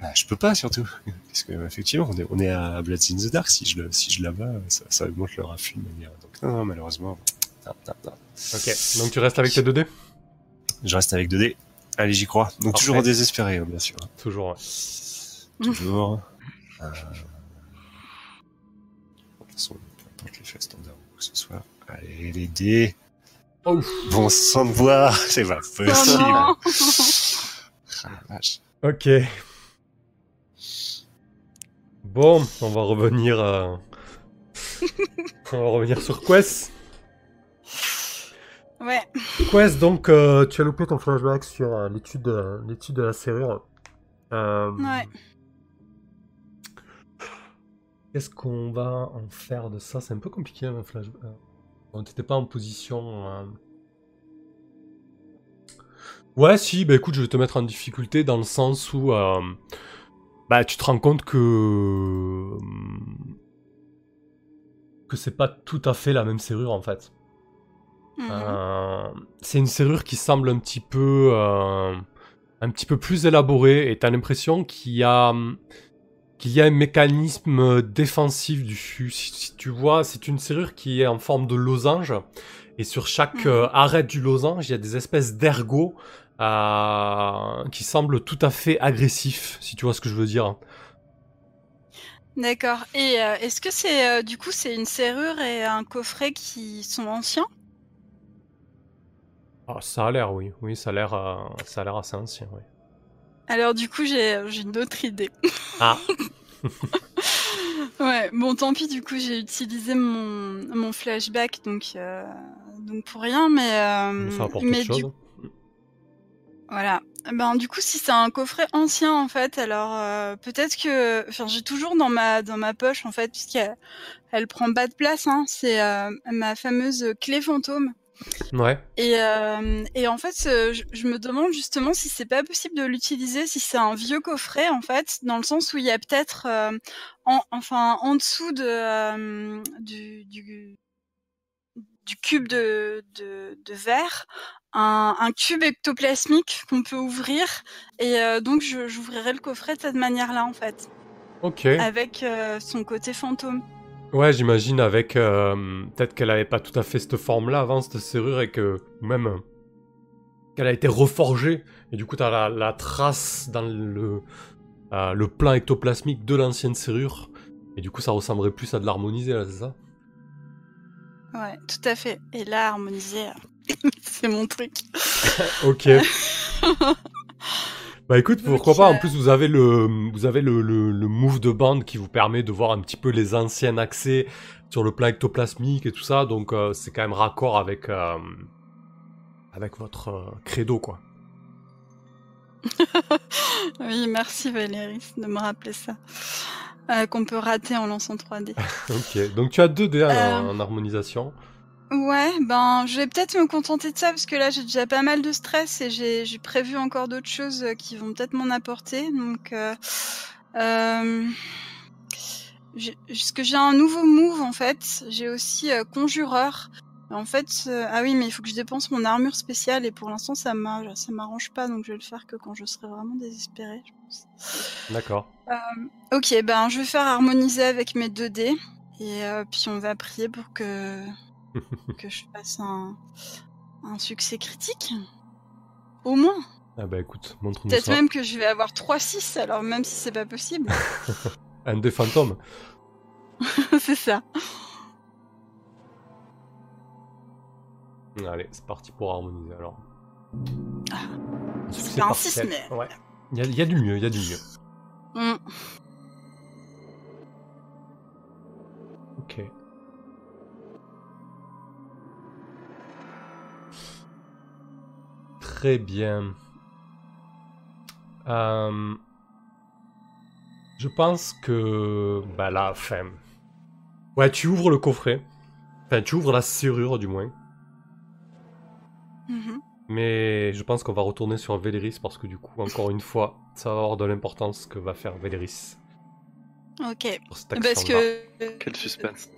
Bah, je peux pas surtout, parce que effectivement, on est, on est à Bloods in the Dark. Si je le, si je l'abats, ça, ça augmente le raffut de manière. Donc non, non, malheureusement, non, non, non. Ok, donc tu restes avec tes 2D Je reste avec 2D. Allez, j'y crois. Donc Parfait. toujours en désespéré, hein, bien sûr. Toujours, ouais. Toujours. Euh... De toute façon, peu importe les faits standards ce soit. Allez, les dés. Oh. Bon sang de bois, [laughs] c'est pas Oh possible. Ah. [laughs] Ok. Bon, on va revenir. euh, [laughs] on va revenir sur Quest. Ouais. Quest, donc, euh, tu as loupé ton flashback sur euh, l'étude, euh, l'étude de la serrure. Euh, Ouais. Qu'est-ce qu'on va en faire de ça? C'est un peu compliqué, un flashback. On n'était pas en position. euh. Ouais, si, bah écoute, je vais te mettre en difficulté dans le sens où. euh, bah, tu te rends compte que. que c'est pas tout à fait la même serrure en fait. Mhm. Euh, c'est une serrure qui semble un petit peu euh, un petit peu plus élaborée et t'as l'impression qu'il y a qu'il y a un mécanisme défensif dessus. Si, si tu vois, c'est une serrure qui est en forme de losange. Et sur chaque Mhm. euh, arrêt du losange, il y a des espèces d'ergots euh, qui semblent tout à fait agressifs, si tu vois ce que je veux dire. D'accord. Et euh, est-ce que c'est euh, du coup c'est une serrure et un coffret qui sont anciens? Ah, ça a l'air, oui. Oui, ça a l'air, euh, ça a l'air assez ancien, oui. Alors du coup j'ai j'ai une autre idée. Ah, [laughs] Ouais, bon tant pis du coup j'ai utilisé mon, mon flashback donc euh, donc pour rien mais euh, ça apporte mais du chose. Voilà. Ben du coup, si c'est un coffret ancien en fait, alors euh, peut-être que, enfin, j'ai toujours dans ma dans ma poche en fait, puisqu'elle elle prend pas de place. Hein, c'est euh, ma fameuse clé fantôme. Ouais. Et euh, et en fait, euh, je, je me demande justement si c'est pas possible de l'utiliser, si c'est un vieux coffret en fait, dans le sens où il y a peut-être, euh, en, enfin, en dessous de euh, du, du du cube de, de, de verre, un, un cube ectoplasmique qu'on peut ouvrir. Et donc, j'ouvrirai le coffret de cette manière-là, en fait, Ok. avec son côté fantôme. Ouais, j'imagine avec euh, peut-être qu'elle avait pas tout à fait cette forme-là avant cette serrure et que même euh, qu'elle a été reforgée et du coup t'as la, la trace dans le euh, le plan ectoplasmique de l'ancienne serrure et du coup ça ressemblerait plus à de l'harmoniser là, c'est ça? Ouais, tout à fait. Et là, harmoniser, [laughs] c'est mon truc. [laughs] Ok. [laughs] Bah écoute, pourquoi pas. En plus, vous avez le, vous avez le, le, le move de bande qui vous permet de voir un petit peu les anciens accès sur le plan ectoplasmique et tout ça. Donc euh, c'est quand même raccord avec, euh, avec votre euh, credo, quoi. [laughs] Oui, merci Valérie de me rappeler ça. Euh, Qu'on peut rater en lançant 3D. [laughs] Ok. Donc tu as deux dés en- en harmonisation. Ouais, ben je vais peut-être me contenter de ça parce que là j'ai déjà pas mal de stress et j'ai prévu encore d'autres choses euh, qui vont peut-être m'en apporter. Donc, euh, euh, parce que j'ai un nouveau move en fait. J'ai aussi euh, conjureur. En fait, ah oui, mais il faut que je dépense mon armure spéciale et pour l'instant ça ça m'arrange pas donc je vais le faire que quand je serai vraiment désespérée, je pense. D'accord. Ok, ben je vais faire harmoniser avec mes 2 dés et puis on va prier pour que [laughs] que je fasse un, un succès critique. Au moins. Ah bah écoute, montre-nous Peut-être même que je vais avoir 3-6, alors même si c'est pas possible. [laughs] Un dé fantôme. [laughs] c'est ça. Allez, c'est parti pour harmoniser alors. Ah, c'est pas un partiel. six, mais- Ouais. Il y a, il y a du mieux, il y a du mieux. Mm. Ok. Très bien. Euh, je pense que... Bah là, enfin... Ouais, tu ouvres le coffret. Enfin, tu ouvres la serrure du moins. Mhm. Mais je pense qu'on va retourner sur Véléris parce que du coup, encore une fois, ça va avoir de l'importance ce que va faire Véléris Ok. Parce que Quel suspense.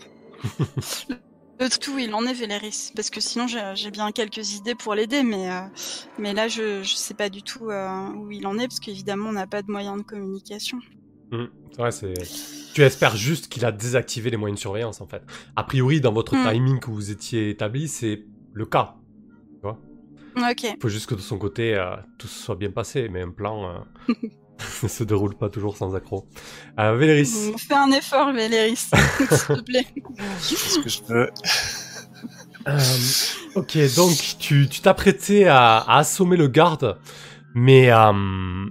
[laughs] le tout, il en est Véléris. Parce que sinon, j'ai bien quelques idées pour l'aider, mais, euh, mais là, je, je sais pas du tout euh, où il en est, parce qu'évidemment, on n'a pas de moyens de communication. Mm. Ouais, c'est. Tu espères juste qu'il a désactivé les moyens de surveillance en fait. A priori, dans votre Mm. timing que vous étiez établi, c'est le cas. Ok. Il faut juste que de son côté, euh, tout se soit bien passé, mais un plan euh, [laughs] [laughs] ne se déroule pas toujours sans accroc. Euh, Véléris, Fais un effort, Véléris, [laughs] s'il te plaît. Est-ce que je peux [laughs] Euh, ok, donc tu tu t'apprêtais à, à assommer le garde, mais, euh,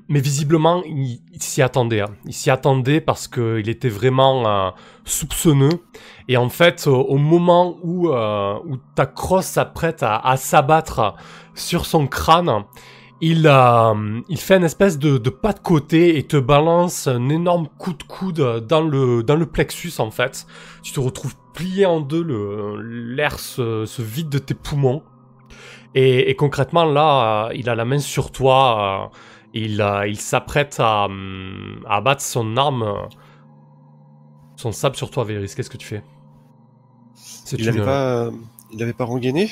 mais visiblement il, il s'y attendait. hein. Il s'y attendait parce qu'il était vraiment euh, soupçonneux. Et en fait, au, au moment où, euh, où ta crosse s'apprête à, à s'abattre sur son crâne, il, euh, il fait une espèce de, de pas de côté et te balance un énorme coup de coude dans le, dans le plexus en fait. Tu te retrouves plié en deux, l'air se, se vide de tes poumons. Et, et concrètement là, euh, il a la main sur toi, euh, il, il s'apprête à, à abattre son arme, son sabre sur toi, Véris. Qu'est-ce que tu fais? Il avait une- pas, il avait pas rengainé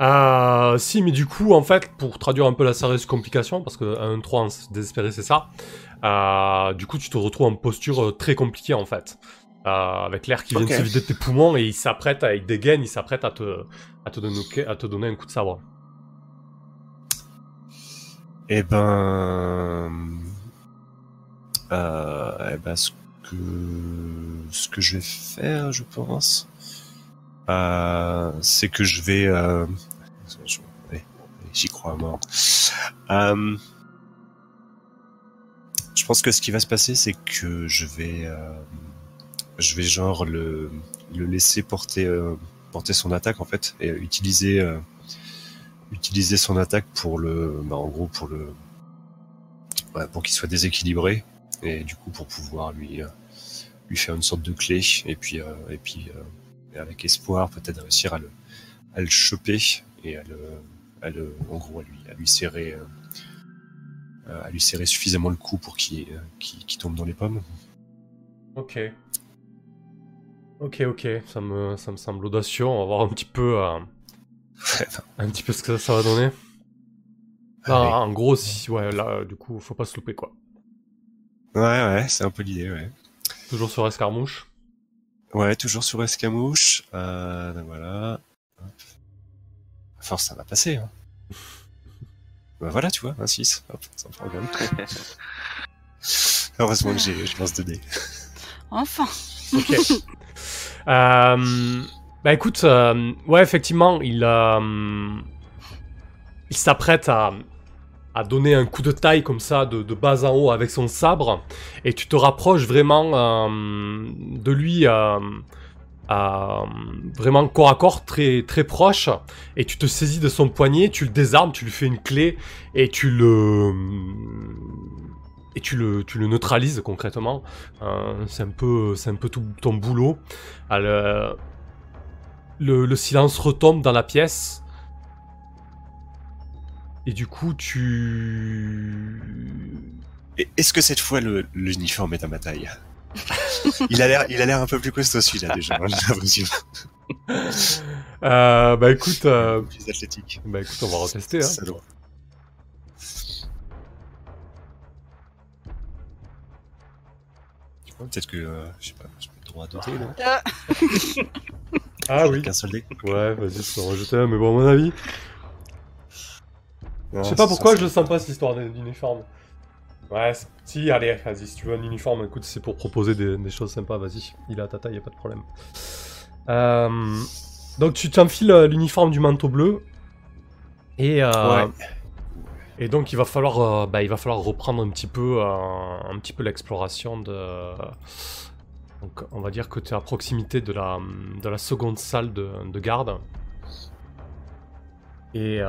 Euh, si, mais du coup, en fait, pour traduire un peu la sérieuse complication, parce que un 3 en désespéré, c'est ça, euh, du coup, tu te retrouves en posture euh, très compliquée, en fait. Euh, avec l'air qui vient de se vider de tes poumons et il s'apprête, avec des gaines, il s'apprête à te, à, te donner, à te donner un coup de sabre. Eh ben, eh ben, ce que ce que je vais faire, je pense, c'est que je vais, euh, j'y crois à mort. Euh, je pense que ce qui va se passer, c'est que je vais, euh, je vais genre le le laisser porter euh, porter son attaque en fait et utiliser euh, utiliser son attaque pour le, bah, en gros pour le, ouais, pour qu'il soit déséquilibré et du coup pour pouvoir lui euh, lui faire une sorte de clé et puis euh, et puis euh, avec espoir peut-être réussir à le à le choper et à le, à le en gros à lui à lui serrer euh, à lui serrer suffisamment le cou pour qu'il euh, qu'il tombe dans les pommes. Ok. Ok, ok, ça me, ça me semble audacieux. On va voir un petit peu, euh, [laughs] un petit peu ce que ça, ça va donner. Là, en gros, si, ouais, là, du coup, faut pas se louper, quoi. Ouais ouais, c'est un peu l'idée ouais. Toujours sur escarmouche. Ouais, toujours sur escamouche. Euh, donc voilà. Force, ça va passer. Hein. [laughs] bah voilà, tu vois, un 6. Hop, sans problème. [laughs] Heureusement que j'ai, je lance 2 dés. [laughs] Enfin. Ok. Euh, bah écoute, euh, ouais, effectivement, il, euh, il s'apprête à, à donner un coup de taille comme ça, de, bas en haut avec son sabre, et tu te rapproches vraiment euh, de lui, euh, euh, vraiment corps à corps, très, proche, et tu te saisis de son poignet, tu le désarmes, tu lui fais une clé, et tu le... Neutralises concrètement. C'est un peu, un peu tout ton boulot. Le silence retombe dans la pièce. Et du coup, tu. Est-ce que cette fois, le, l'uniforme est à ma taille? [laughs] Il a l'air, il a l'air un peu plus costaud celui-là déjà. hein, j'ai l'impression. [laughs] Euh, bah écoute, euh, Plus athlétique. bah écoute, on va retester. Hein. Salaud. Ouais, Peut-être que, euh, je sais pas, je peux le droit à doter, non? [laughs] Ah oui. Qu'un seul dé Ouais, vas-y, je peux en rejeter mais bon, à mon avis. Je sais pas pourquoi je le sens pas cette histoire d'uniforme. Ouais, si, allez, vas-y, si tu veux un uniforme, écoute, c'est pour proposer des, des choses sympas, vas-y. Il est à ta taille, y a pas de problème. Euh, donc tu t'enfiles euh, l'uniforme du manteau bleu. Et, euh, Ouais. et donc il va falloir, euh, bah, il va falloir reprendre un petit peu, un petit peu l'exploration de. Donc on va dire que tu es à proximité de la, de la seconde salle de, de garde. Et,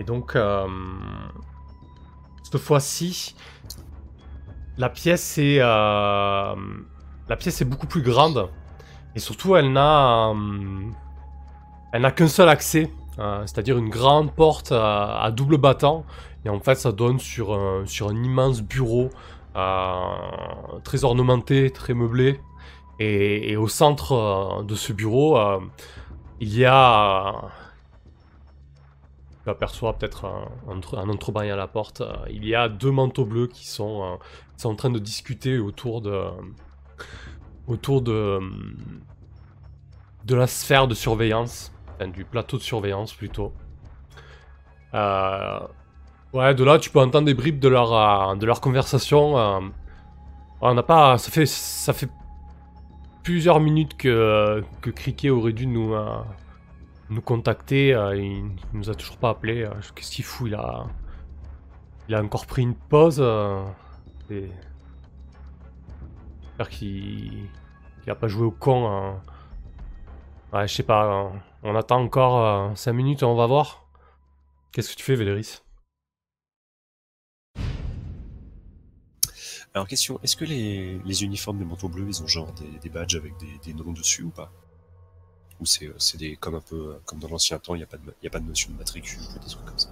et donc, euh, cette fois-ci, la pièce est, euh, la pièce est beaucoup plus grande. Et surtout, elle n'a, euh, elle n'a qu'un seul accès, c'est-à-dire une grande porte à, double battant. Et en fait, ça donne sur un, sur un immense bureau très ornementé, très meublé. Et, au centre de ce bureau, il y a. euh, tu aperçois peut-être un, un à la porte. euh, il y a deux manteaux bleus qui sont, euh, qui sont en train de discuter autour de. autour de. de la sphère de surveillance. Enfin, du plateau de surveillance plutôt. Euh, ouais, de là, tu peux entendre des bribes de leur, euh, de leur conversation. euh. on n'a pas. Ça fait, ça fait plusieurs minutes que, que Cricket aurait dû nous, euh, nous contacter. euh, il, nous a toujours pas appelé. euh, Qu'est-ce qu'il fout Il a, il a encore pris une pause. euh, et... J'espère qu'il qu'il a pas joué au con. Ouais, je sais pas. On attend encore 5 minutes et on va voir. Qu'est-ce que tu fais, Véléris Alors, question, est-ce que les, uniformes des manteaux bleus, ils ont genre des, badges avec des noms dessus ou pas? Ou c'est euh, c'est des comme un peu euh, comme dans l'ancien temps, il n'y a, pas de- il y a pas de notion de matricule ou des trucs comme ça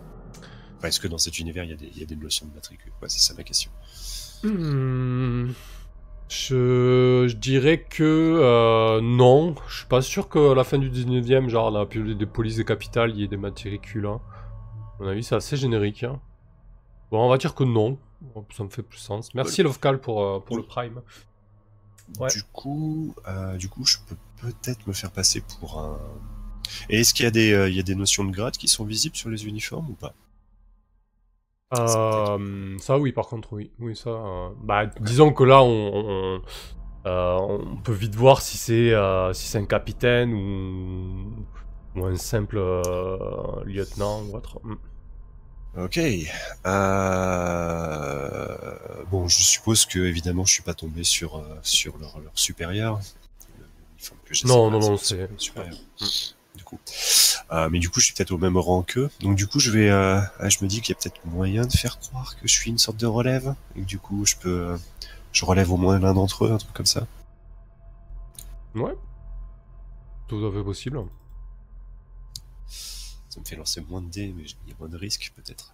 Enfin, Est-ce que dans cet univers, il y, a des- il y a des notions de matricule? Ouais, c'est ça ma question. Hmm, Je. dirais que euh, non. Je suis pas sûr qu'à la fin du 19ème, genre dans la des polices des capitales, il y ait des matricules. Hein. À mon avis, c'est assez générique. hein. Bon, on va dire que non. Ça me fait plus sens. Merci Lovcal pour, euh, pour le Prime. Ouais. Du coup, euh, du coup, je peux peut-être me faire passer pour un. Et est-ce qu'il y a des, euh, il y a des notions de grade qui sont visibles sur les uniformes ou pas? Euh, ça oui, par contre, oui. Oui, ça. euh, Bah, disons que là, on, on, euh, on peut vite voir si c'est si c'est un capitaine ou, ou un simple lieutenant ou autre. Ok. Euh... Bon, je suppose que évidemment, je suis pas tombé sur euh, sur leur, leur supérieur. Que Non, non, non, c'est- supérieur. Du coup, Euh, mais du coup, je suis peut-être au même rang qu'eux. Donc du coup, je vais, euh, ah, je me dis qu'il y a peut-être moyen de faire croire que je suis une sorte de relève et que du coup, je peux, je relève au moins l'un d'entre eux, un truc comme ça. Ouais. Tout à fait possible. Ça me fait lancer moins de dés, mais il y a moins de risques peut-être.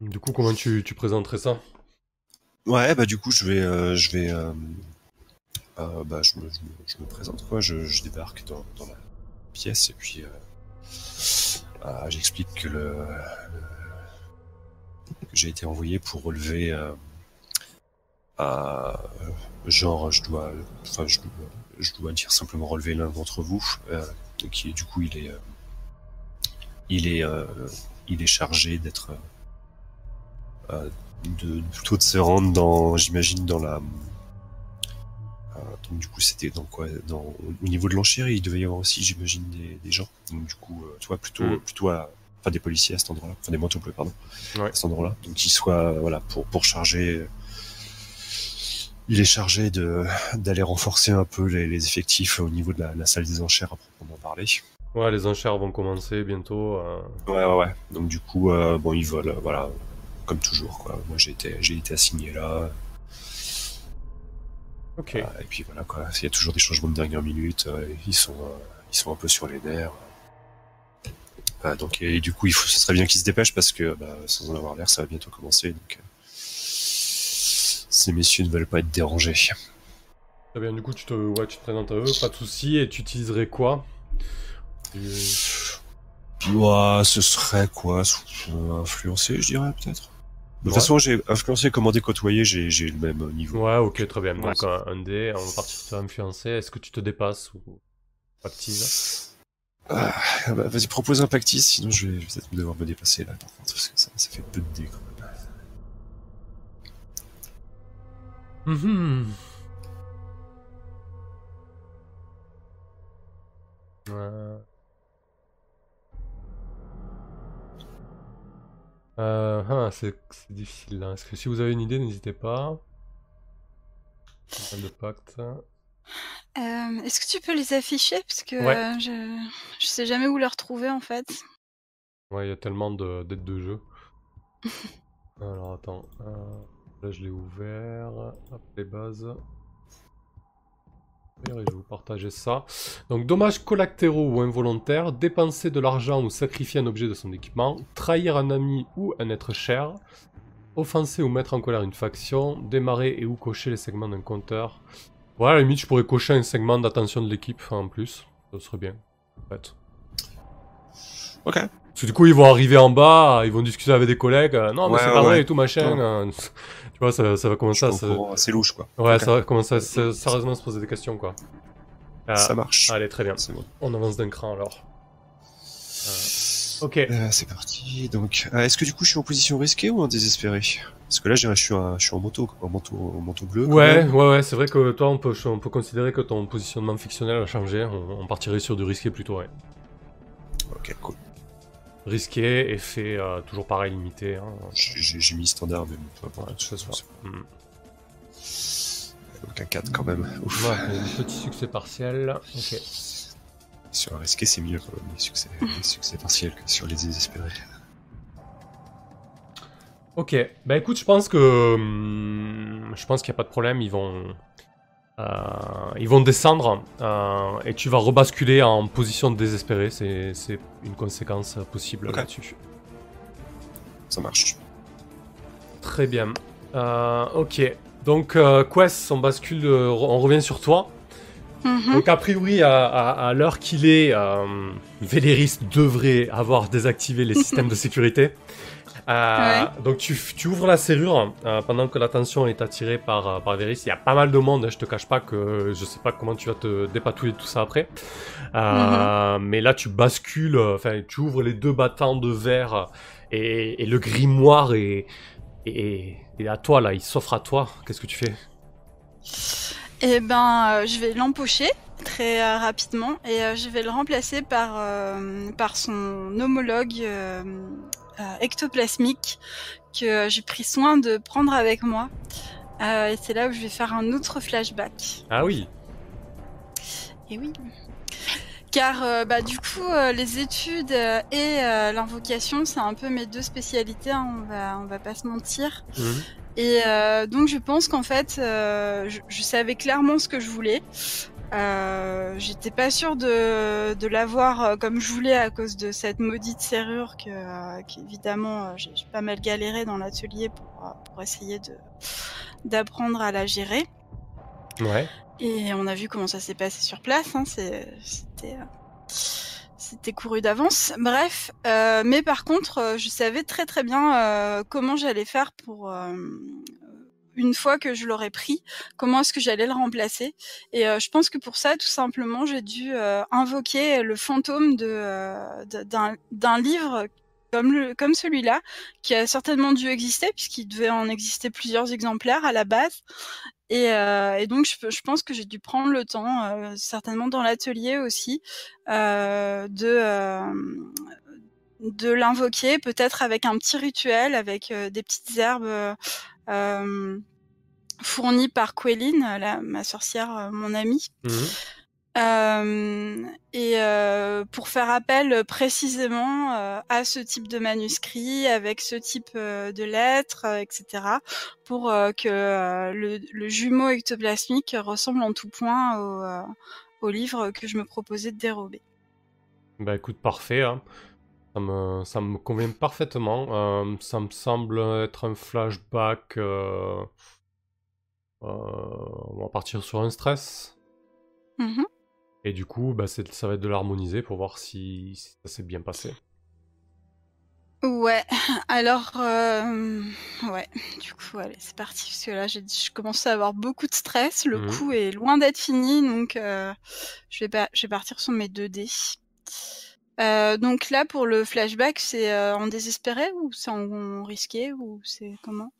Du coup, comment tu, tu présenterais ça? Ouais, bah du coup, je vais, euh, je vais, euh, euh, bah, je me, je me, je me présente quoi. Je, je débarque dans, dans la pièce et puis j'explique que le, le- que j'ai été envoyé pour relever, genre, je dois, enfin, je, dois dire simplement relever l'un d'entre vous, qui du coup, il est, il est, euh, il est chargé d'être euh, de plutôt de se rendre dans, j'imagine, dans la. euh, donc du coup, c'était dans quoi dans, Au niveau de l'enchérie, il devait y avoir aussi, j'imagine, des, des gens. Donc du coup, euh, toi, plutôt, Mm. plutôt à, enfin des policiers à cet endroit-là, enfin des manteaux bleus, pardon, Ouais. à cet endroit-là. Donc il soit, voilà, pour pour charger. Il est chargé de d'aller renforcer un peu les, les effectifs au niveau de la, la salle des enchères à proprement parler. Ouais, les enchères vont commencer bientôt. euh. Ouais, ouais, ouais. Donc du coup, euh, bon, ils volent, voilà, comme toujours, quoi. Moi, j'ai été, j'ai été assigné là. Ok. Euh, et puis voilà, quoi. Il y a toujours des changements de dernière minute. euh, ils sont, euh, ils sont un peu sur les nerfs. Euh, donc et, du coup, il faut, ce serait bien qu'ils se dépêchent parce que, bah, sans en avoir l'air, ça va bientôt commencer. Donc, ces messieurs ne veulent pas être dérangés. Très bien, du coup, tu te, ouais, tu te présentes à eux, pas de soucis, et tu utiliserais quoi? Ouah, ce serait quoi Influencé, je dirais peut-être. De toute Ouais. façon, j'ai influencé, commandé, côtoyé, j'ai, j'ai le même niveau. Ouais, ok, très bien. Ouais. Donc, un, un dé, on va partir sur influencer. Est-ce que tu te dépasses ou active Ah, bah, vas-y, propose un pactis, sinon je vais, peut-être devoir me dépasser là, par contre, parce que ça, ça fait peu de dés quand même. Mhm. Euh... Euh, ah, c'est difficile là. Est-ce que si vous avez une idée, n'hésitez pas. De pacte. Euh, Est-ce que tu peux les afficher? Parce que Ouais. euh, je... je sais jamais où les retrouver en fait. Ouais, il y a tellement de- d'aides de jeu. [laughs] Alors attends, euh, là je l'ai ouvert, hop les bases. Et je vais vous partager ça. Donc dommages collatéraux ou involontaires, dépenser de l'argent ou sacrifier un objet de son équipement, trahir un ami ou un être cher, offenser ou mettre en colère une faction, démarrer et ou cocher les segments d'un compteur. Ouais, à la limite je pourrais cocher un segment d'attention de l'équipe en plus, ça serait bien. En fait. Ok. Parce que du coup, ils vont arriver en bas, ils vont discuter avec des collègues. euh, non, mais Ouais, c'est pas ouais. vrai et tout machin. Vois, ça, ça va commencer à se. C'est louche, quoi. Ouais, ça va commencer à se- sérieusement se poser des questions, quoi. Ah, Ça marche. Allez, très bien. Bon. On avance d'un cran alors. Euh, Ok. Euh, c'est parti. Donc, euh, est-ce que du coup, je suis en position risquée ou en désespéré? Parce que là, je suis, un- je suis en moto, quoi, en manteau, en manteau bleu. Ouais, ouais, ouais, c'est vrai que toi, on peut, on peut considérer que ton positionnement fictionnel a changé. On, on partirait sur du risqué plutôt, ouais. Ok, cool. Risqué, effet euh, toujours pareil, limité. Hein. J'ai mis standard, mais bon, peu Ouais, ça. Hmm. Donc un 4 quand même. Ouf. Ouais, un petit succès partiel. Ok. Sur un risqué, c'est mieux quand même, les succès, les succès partiels que sur les désespérés. Ok, bah écoute, je pense que hum, je pense qu'il n'y a pas de problème, ils vont ils vont descendre euh, et tu vas rebasculer en position désespérée, c'est c'est une conséquence possible là-dessus. Ça marche. Très bien. Euh, ok, Donc, euh, Quest, on bascule, euh, on revient sur toi. Mhm. Donc, a priori, à, à- à l'heure qu'il est, euh, Véléris devrait avoir désactivé les [laughs] systèmes de sécurité. Euh, Donc, tu, tu ouvres la serrure euh, pendant que l'attention est attirée par, euh, par Véléris. Il y a pas mal de monde, hein, je te cache pas que je sais pas comment tu vas te dépatouiller de tout ça après. Euh, Mais là, tu bascules, enfin, tu ouvres les deux battants de verre et, et le grimoire est, est, est à toi, là. Il s'offre à toi. Qu'est-ce que tu fais? Eh ben, je vais l'empocher très euh, rapidement et euh, je vais le remplacer par, euh, par son homologue ectoplasmique que euh, j'ai pris soin de prendre avec moi. Euh, et c'est là où je vais faire un autre flashback. Ah oui. Et oui. Car euh, bah, du coup, euh, les études euh, et euh, l'invocation, c'est un peu mes deux spécialités, hein, on, va, on va pas se mentir. Mhm. Et euh, donc je pense qu'en fait, euh, je, je savais clairement ce que je voulais. Euh, J'étais pas sûre de, de l'avoir euh, comme je voulais à cause de cette maudite serrure que, euh, qu'évidemment euh, j'ai pas mal galéré dans l'atelier pour, pour essayer d'apprendre à la gérer. Ouais. Et on a vu comment ça s'est passé sur place. Hein, C'était c'était couru d'avance. Bref, euh, mais par contre, euh, je savais très très bien euh, comment j'allais faire pour une fois que je l'aurais pris, comment est-ce que j'allais le remplacer. Et euh, je pense que pour ça, tout simplement, j'ai dû euh, invoquer le fantôme de euh, d'un livre comme le comme celui-là, qui a certainement dû exister puisqu'il devait en exister plusieurs exemplaires à la base. Et, euh, et donc, je, pense que j'ai dû prendre le temps, euh, certainement dans l'atelier aussi, euh, de, de l'invoquer, peut-être avec un petit rituel, avec euh, des petites herbes euh, euh, fournies par Quelline, la, ma sorcière, euh, mon amie. Mhm. Euh, et euh, pour faire appel précisément euh, à ce type de manuscrit, avec ce type euh, de lettres, euh, etc., pour euh, que euh, le, le jumeau ectoplasmique ressemble en tout point au, euh, au livre que je me proposais de dérober. Bah écoute, parfait. hein. Ça, me, ça me convient parfaitement. Euh, ça me semble être un flashback. euh, euh, on va partir sur un stress. Mhm. Et du coup, bah, ça va être de l'harmoniser pour voir si, si ça s'est bien passé. Ouais, alors, euh, ouais, du coup, allez, c'est parti, parce que là, j'ai, je commence à avoir beaucoup de stress, le Mhm. coup est loin d'être fini, donc euh, je, vais pas, je vais partir sur mes 2 dés. Euh, donc là, pour le flashback, c'est euh, en désespéré ou c'est en, en risqué ou c'est comment?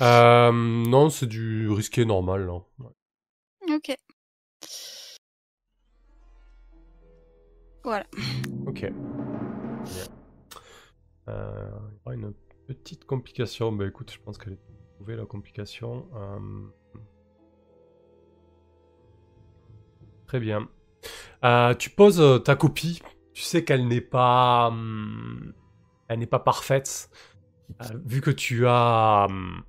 Euh, non, c'est du risqué normal. là. Ouais. Ok. Voilà. Ok. Il y aura une petite complication. Bah écoute, je pense qu'elle est trouvée la complication. Très bien. Tu poses ta copie. Tu sais qu'elle n'est pas, hum, elle n'est pas parfaite. Euh, vu que tu as, hum,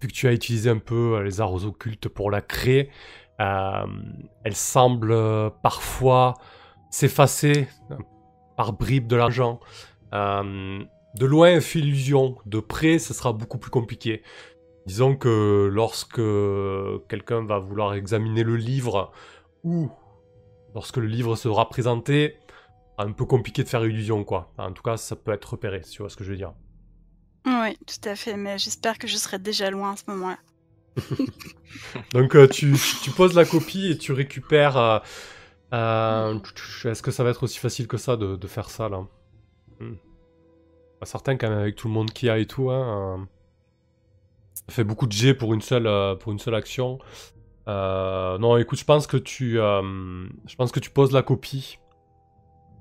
vu que tu as utilisé un peu euh, les arts occultes pour la créer, euh, elle semble parfois s'effacer par bribes de l'argent. De loin, elle fait illusion. De près, ce sera beaucoup plus compliqué. Disons que lorsque quelqu'un va vouloir examiner le livre ou lorsque le livre sera présenté, un peu compliqué de faire illusion, quoi. En tout cas, ça peut être repéré, si tu vois ce que je veux dire. Oui, tout à fait, mais j'espère que je serai déjà loin à ce moment-là. [laughs] Donc, euh, tu, poses la copie et tu récupères. euh, euh, Est-ce que ça va être aussi facile que ça de, de faire ça, là? Hmm. Pas certain, quand même, avec tout le monde qu'il y a et tout. Hein, euh, ça fait beaucoup de G pour une seule, pour une seule action. Euh, non, écoute, je pense que tu, euh, je pense que tu poses la copie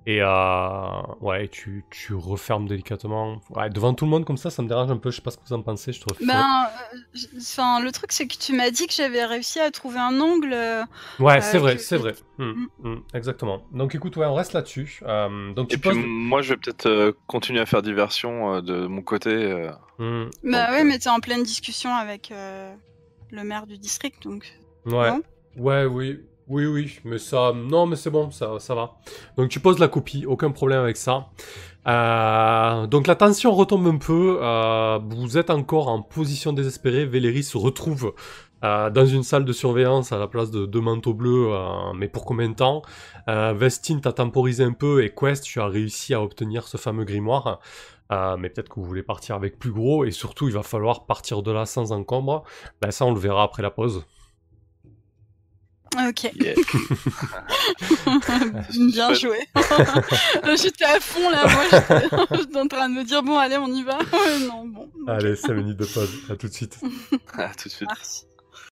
et euh, ouais, tu, tu refermes délicatement. Ouais, devant tout le monde comme ça, ça me dérange un peu. Je sais pas ce que vous en pensez. Je trouve. Ben, euh, enfin, le truc, c'est que tu m'as dit que j'avais réussi à trouver un angle. euh, Ouais, euh, c'est vrai, que- c'est vrai. Hmm, hmm, exactement. Donc écoute, ouais, on reste là-dessus. Euh, donc Et puis moi, je vais peut-être euh, continuer à faire diversion euh, de mon côté. euh. Hmm, Bah Donc, ouais, euh, mais t'es en pleine discussion avec euh, le maire du district, donc. Ouais, Non? Ouais, oui, oui, oui. Mais ça, non, mais c'est bon, ça, ça va. Donc tu poses la copie, aucun problème avec ça. Euh, donc la tension retombe un peu. euh, vous êtes encore en position désespérée. Véléris se retrouve euh, dans une salle de surveillance à la place de deux manteaux bleus. euh, mais pour combien de temps? Euh, Vestine t'a temporisé un peu et Quest, tu as réussi à obtenir ce fameux grimoire. Mais peut-être que vous voulez partir avec plus gros et surtout il va falloir partir de là sans encombre. Ben, ça on le verra après la pause. Ok, Yeah. [laughs] [laughs] bien joué. [laughs] j'étais à fond là, moi j'étais en train de me dire bon allez on y va. Non bon. Allez, 5 minutes de pause. À tout de suite. À tout de suite. Merci.